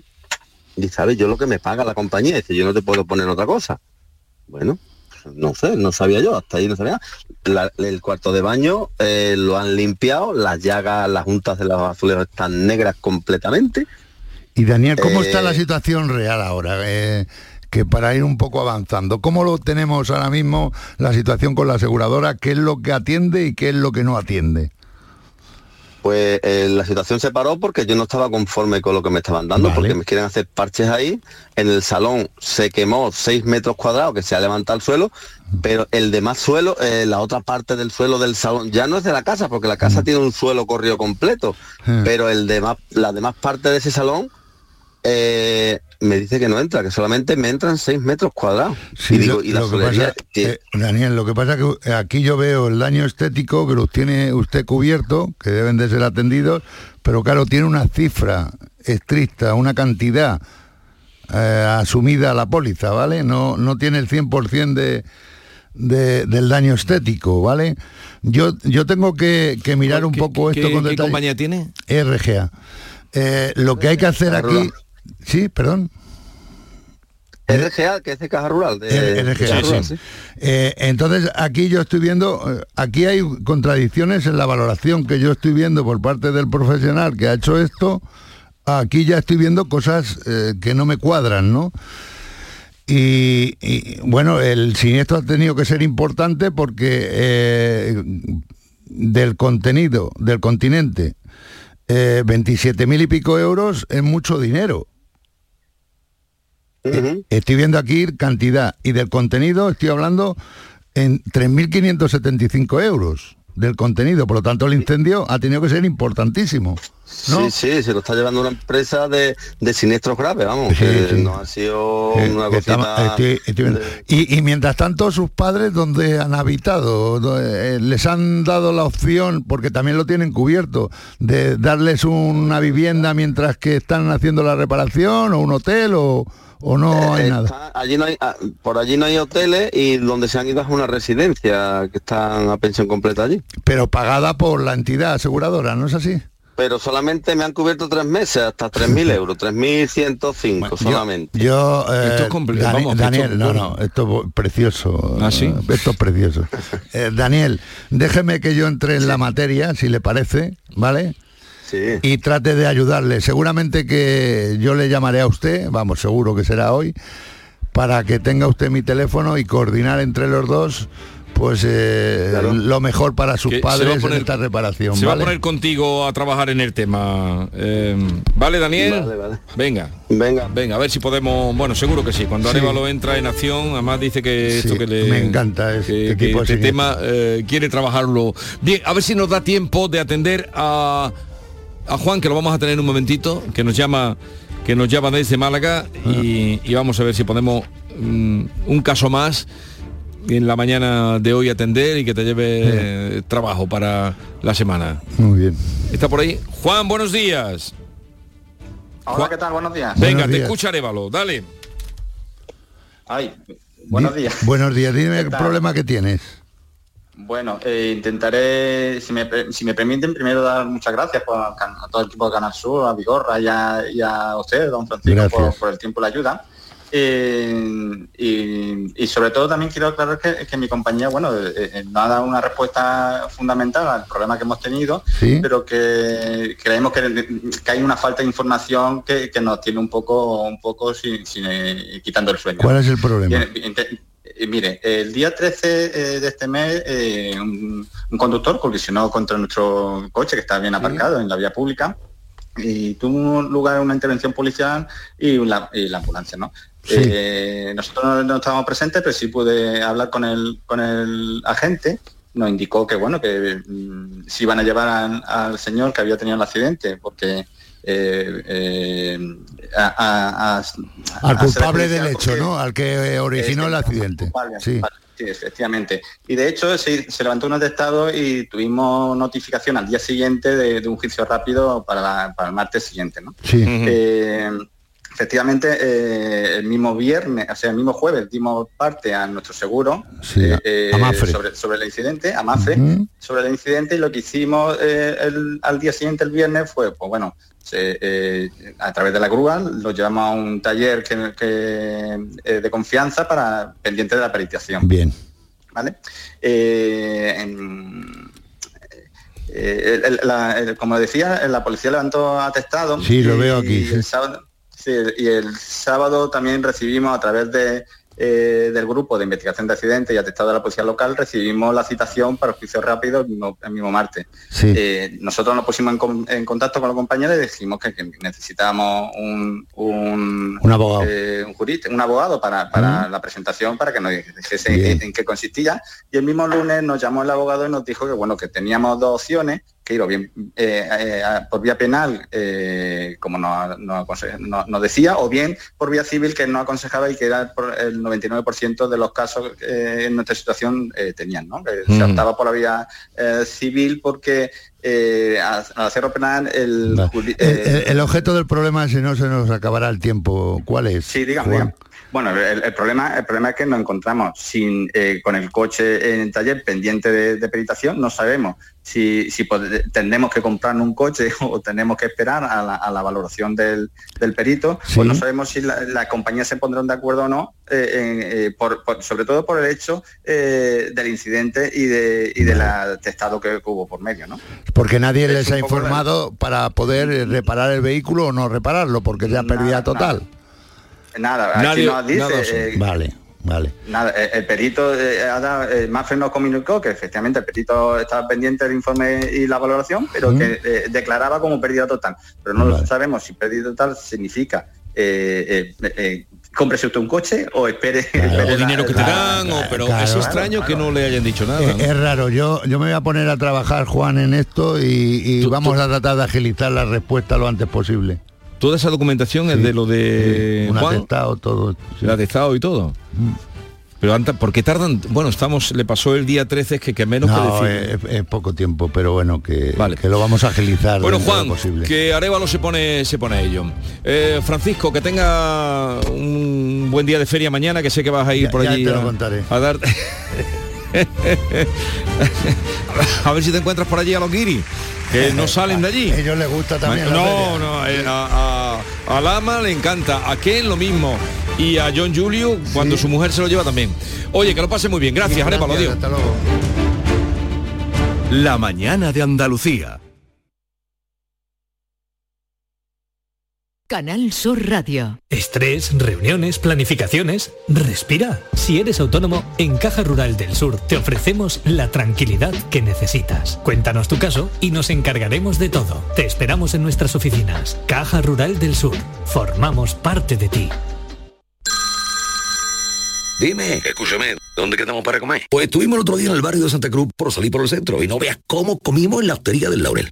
Y sabes, yo lo que me paga la compañía, dice, yo no te puedo poner otra cosa. Bueno, no sé, no sabía yo, hasta ahí no sabía. La- el cuarto de baño eh, lo han limpiado, las llagas, las juntas de los azulejos están negras completamente. Y Daniel, ¿cómo está Eh, la situación real ahora? Eh, que para ir un poco avanzando, ¿cómo lo tenemos ahora mismo la situación con la aseguradora? ¿Qué es lo que atiende y qué es lo que no atiende? Pues eh, la situación se paró porque yo no estaba conforme con lo que me estaban dando, porque me quieren hacer parches ahí. En el salón se quemó 6 metros cuadrados que se ha levantado el suelo, pero el demás suelo, eh, la otra parte del suelo del salón, ya no es de la casa, porque la casa tiene un suelo corrido completo, pero el demás, la demás parte de ese salón eh, me dice que no entra, que solamente me entran 6 metros cuadrados. Sí, y digo, lo- y la lo que solería, pasa- eh, Daniel, lo que pasa es que aquí yo veo el daño estético que los tiene usted cubierto, que deben de ser atendidos, pero claro, tiene una cifra estricta, una cantidad eh, asumida a la póliza, ¿vale? No, no tiene el 100% de, de- del daño estético, ¿vale? Yo, yo tengo que, que mirar un poco esto qué- con qué detalle. compañía tiene? RGA. Eh, lo que hay que hacer aquí... Sí, perdón. RGA, que es de Caja Rural. De, Eh, de RGA, Caja sí. Rural, sí. Eh, entonces aquí yo estoy viendo, eh, aquí hay contradicciones en la valoración que yo estoy viendo por parte del profesional que ha hecho esto. Aquí ya estoy viendo cosas eh, que no me cuadran, ¿no? Y, y, bueno, el siniestro ha tenido que ser importante porque eh, del contenido del continente, eh, 27 mil y pico euros es mucho dinero. Eh, Estoy viendo aquí cantidad y del contenido estoy hablando en 3.575 euros del contenido, por lo tanto el incendio ha tenido que ser importantísimo. Sí, sí, se lo está llevando una empresa de, de siniestros graves, vamos, que no ha sido Eh, una estamos- cosita... estoy- estoy viendo. y, y mientras tanto sus padres donde han habitado Do- eh, les han dado la opción porque también lo tienen cubierto de darles una vivienda mientras que están haciendo la reparación o un hotel o, o no hay nada. Allí no hay, ah, por allí no hay hoteles y donde se han ido es una residencia que están a pensión completa allí. Pero pagada por la entidad aseguradora, ¿no es así? Pero solamente me han cubierto tres meses, hasta 3.000 euros, 3.105 solamente. Yo, eh, Esto es complicado, Dani- vamos, Daniel, esto- no, no, esto es precioso. ¿Ah, sí? eh, Esto es precioso. Eh, Daniel, déjeme que yo entre en la materia, si le parece, ¿vale? Sí. Y trate de ayudarle. Seguramente que yo le llamaré a usted, vamos, seguro que será hoy, para que tenga usted mi teléfono y coordinar entre los dos pues eh, lo mejor para sus Que se va a padres poner- en esta reparación. Se ¿vale? va a poner contigo a trabajar en el tema. Eh, ¿Vale, Daniel? Vale, vale. Venga. Venga. Venga, a ver si podemos... Bueno, seguro que sí. Cuando Sí. Arevalo entra en acción, además dice que Sí, esto que le... me encanta este que- que este tema eh, quiere trabajarlo. Bien, a ver si nos da tiempo de atender a, a Juan, que lo vamos a tener en un momentito, que nos llama que nos llama desde Málaga y, y vamos a ver si podemos mm, un caso más en la mañana de hoy atender y que te lleve eh, trabajo para la semana. Muy bien. ¿Está por ahí? Juan, buenos días. Hola, ¿qué tal? Buenos días. Venga, Buenos te días. escucha Arevalo, dale. Ay, buenos días. Buenos días, dime el tal? problema que tienes. Bueno, eh, intentaré, si me, si me permiten, primero dar muchas gracias por- a, a todo el equipo de Canal Sur, a Vigorra y a, y a usted, don Francisco, por, el tiempo y la ayuda. Eh, y, y sobre todo también quiero aclarar que, que mi compañía, bueno, eh, eh, no ha dado una respuesta fundamental al problema que hemos tenido, Sí. pero que creemos que, que hay una falta de información que, que nos tiene un poco, un poco sin, sin, quitando el sueño. ¿Cuál es el problema? Mire, el día 13 eh, de este mes eh, un, un conductor colisionó contra nuestro coche que está bien aparcado en la vía pública y tuvo lugar una intervención policial y la, y la ambulancia, ¿no? Sí. Eh, nosotros no, no estábamos presentes, pero sí pude hablar con el, con el agente. Nos indicó que bueno que mm, se iban a llevar al señor que había tenido el accidente, porque eh, eh, a- a- a- Al culpable del hecho, ¿no? Al que eh, originó el accidente. Vale, Sí. efectivamente. Y de hecho se, se levantó un atestado y tuvimos notificación al día siguiente de, de un juicio rápido para, la- para el martes siguiente. ¿no? Sí. Eh, efectivamente, eh, el mismo viernes, o sea, el mismo jueves dimos parte a nuestro seguro Sí, eh, a- sobre, sobre el incidente, a Mafre, Ujú. sobre el incidente y lo que hicimos eh, el- al día siguiente, el viernes, fue, pues bueno, se, eh, a través de la grúa lo llevamos a un taller que, que, eh, de confianza para pendiente de la peritación. Bien. ¿vale? Eh, en- el- el- la- el- como decía, la policía levantó atestado. Sí, lo veo aquí, Y sí. el sábado, sí, y el sábado también recibimos a través de, eh, del grupo de investigación de accidentes y atestado de la policía local, recibimos la citación para el juicio rápido el mismo, el mismo martes. Sí. Eh, nosotros nos pusimos en, con- en contacto con los compañeros y dijimos que, que necesitábamos un, un, Un abogado. eh, un jurista, un abogado para, para la presentación, para que nos dijese en, en qué consistía. Y el mismo lunes nos llamó el abogado y nos dijo que bueno, que teníamos dos opciones, que ir o bien eh, eh, a- por vía penal, eh, como aconse- nos- nos decía, o bien por vía civil, que nos aconsejaba y que era por el 99% de los casos en nuestra situación tenían, ¿no? Que se Mm. optaba por la vía civil porque eh, al hacerlo penal el, judi- El, eh, el- el objeto del problema, si no se nos acabará el tiempo, ¿cuál es? Sí, dígame. Bueno, el, el problema, el problema es que nos encontramos sin, eh, con el coche en el taller pendiente de, de peritación. No sabemos si, si tendremos que comprarnos un coche o tenemos que esperar a la, a la valoración del, del perito. Sí. Pues no sabemos si la- las compañías se pondrán de acuerdo o no, eh, en, eh, por- por- sobre todo por el hecho eh, del incidente y, de, y del atestado que hubo por medio. ¿no? Porque nadie Es les ha la- informado para poder reparar el vehículo o no repararlo, porque ya pérdida total. Nada, aquí Nadie- nos dice... nada eh, Vale, vale. Nada, el, el perito, eh, ha dado- eh, Mafre nos comunicó que efectivamente el perito estaba pendiente del informe y la valoración, pero Mm. que eh, declaraba como pérdida total. Pero no Vale. sabemos si pérdida total significa eh, eh, eh, cómprese usted un coche o espere, espere O la- dinero que te dan, o- pero claro, es claro, extraño que claro. no le hayan dicho nada. Eh, ¿no? Es raro, yo, yo me voy a poner a trabajar, Juan, en esto y, y vamos a tratar de agilizar la respuesta lo antes posible. Toda esa documentación es de lo de Un Juan, atestado, todo. el atestado y todo. Pero antes, porque tardan, bueno, estamos, le pasó el día 13, es que, que menos No, que decir. es, es poco tiempo, pero bueno, que, que lo vamos a agilizar. Bueno, Juan, posible. que Arevalo se pone, se pone a ello. Eh, Francisco, que tenga un buen día de feria mañana, que sé que vas a ir Ya- por ya allí te lo a, contaré. a dar... a ver si te encuentras por allí a los guiris, que no salen de allí. A ellos les gusta también la No, no, eh, a, a- a Lama le encanta, a Ken lo mismo. Y a John Julio, cuando su mujer se lo lleva también. Oye, que lo pase muy bien. Gracias, adiós. hasta luego. La mañana de Andalucía. Canal Sur Radio. Estrés, reuniones, planificaciones. Respira. Si eres autónomo, en Caja Rural del Sur te ofrecemos la tranquilidad que necesitas. Cuéntanos tu caso y nos encargaremos de todo. Te esperamos en nuestras oficinas. Caja Rural del Sur. Formamos parte de ti. Dime, escúchame, ¿dónde quedamos para comer? Pues estuvimos el otro día en el barrio de Santa Cruz por salir por el centro y no veas cómo comimos en la hostería del Laurel.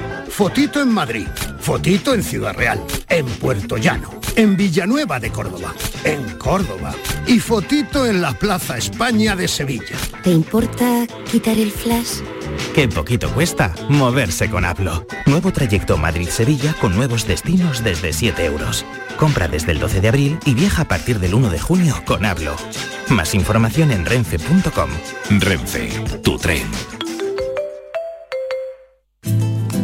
Fotito en Madrid, fotito en Ciudad Real, en Puerto Llano, en Villanueva de Córdoba, en Córdoba y fotito en la Plaza España de Sevilla. ¿Te importa quitar el flash? Qué poquito cuesta moverse con Hablo. Nuevo trayecto Madrid-Sevilla con nuevos destinos desde 7 euros. Compra desde el 12 de abril y viaja a partir del 1 de junio con Hablo. Más información en renfe.com. Renfe, tu tren.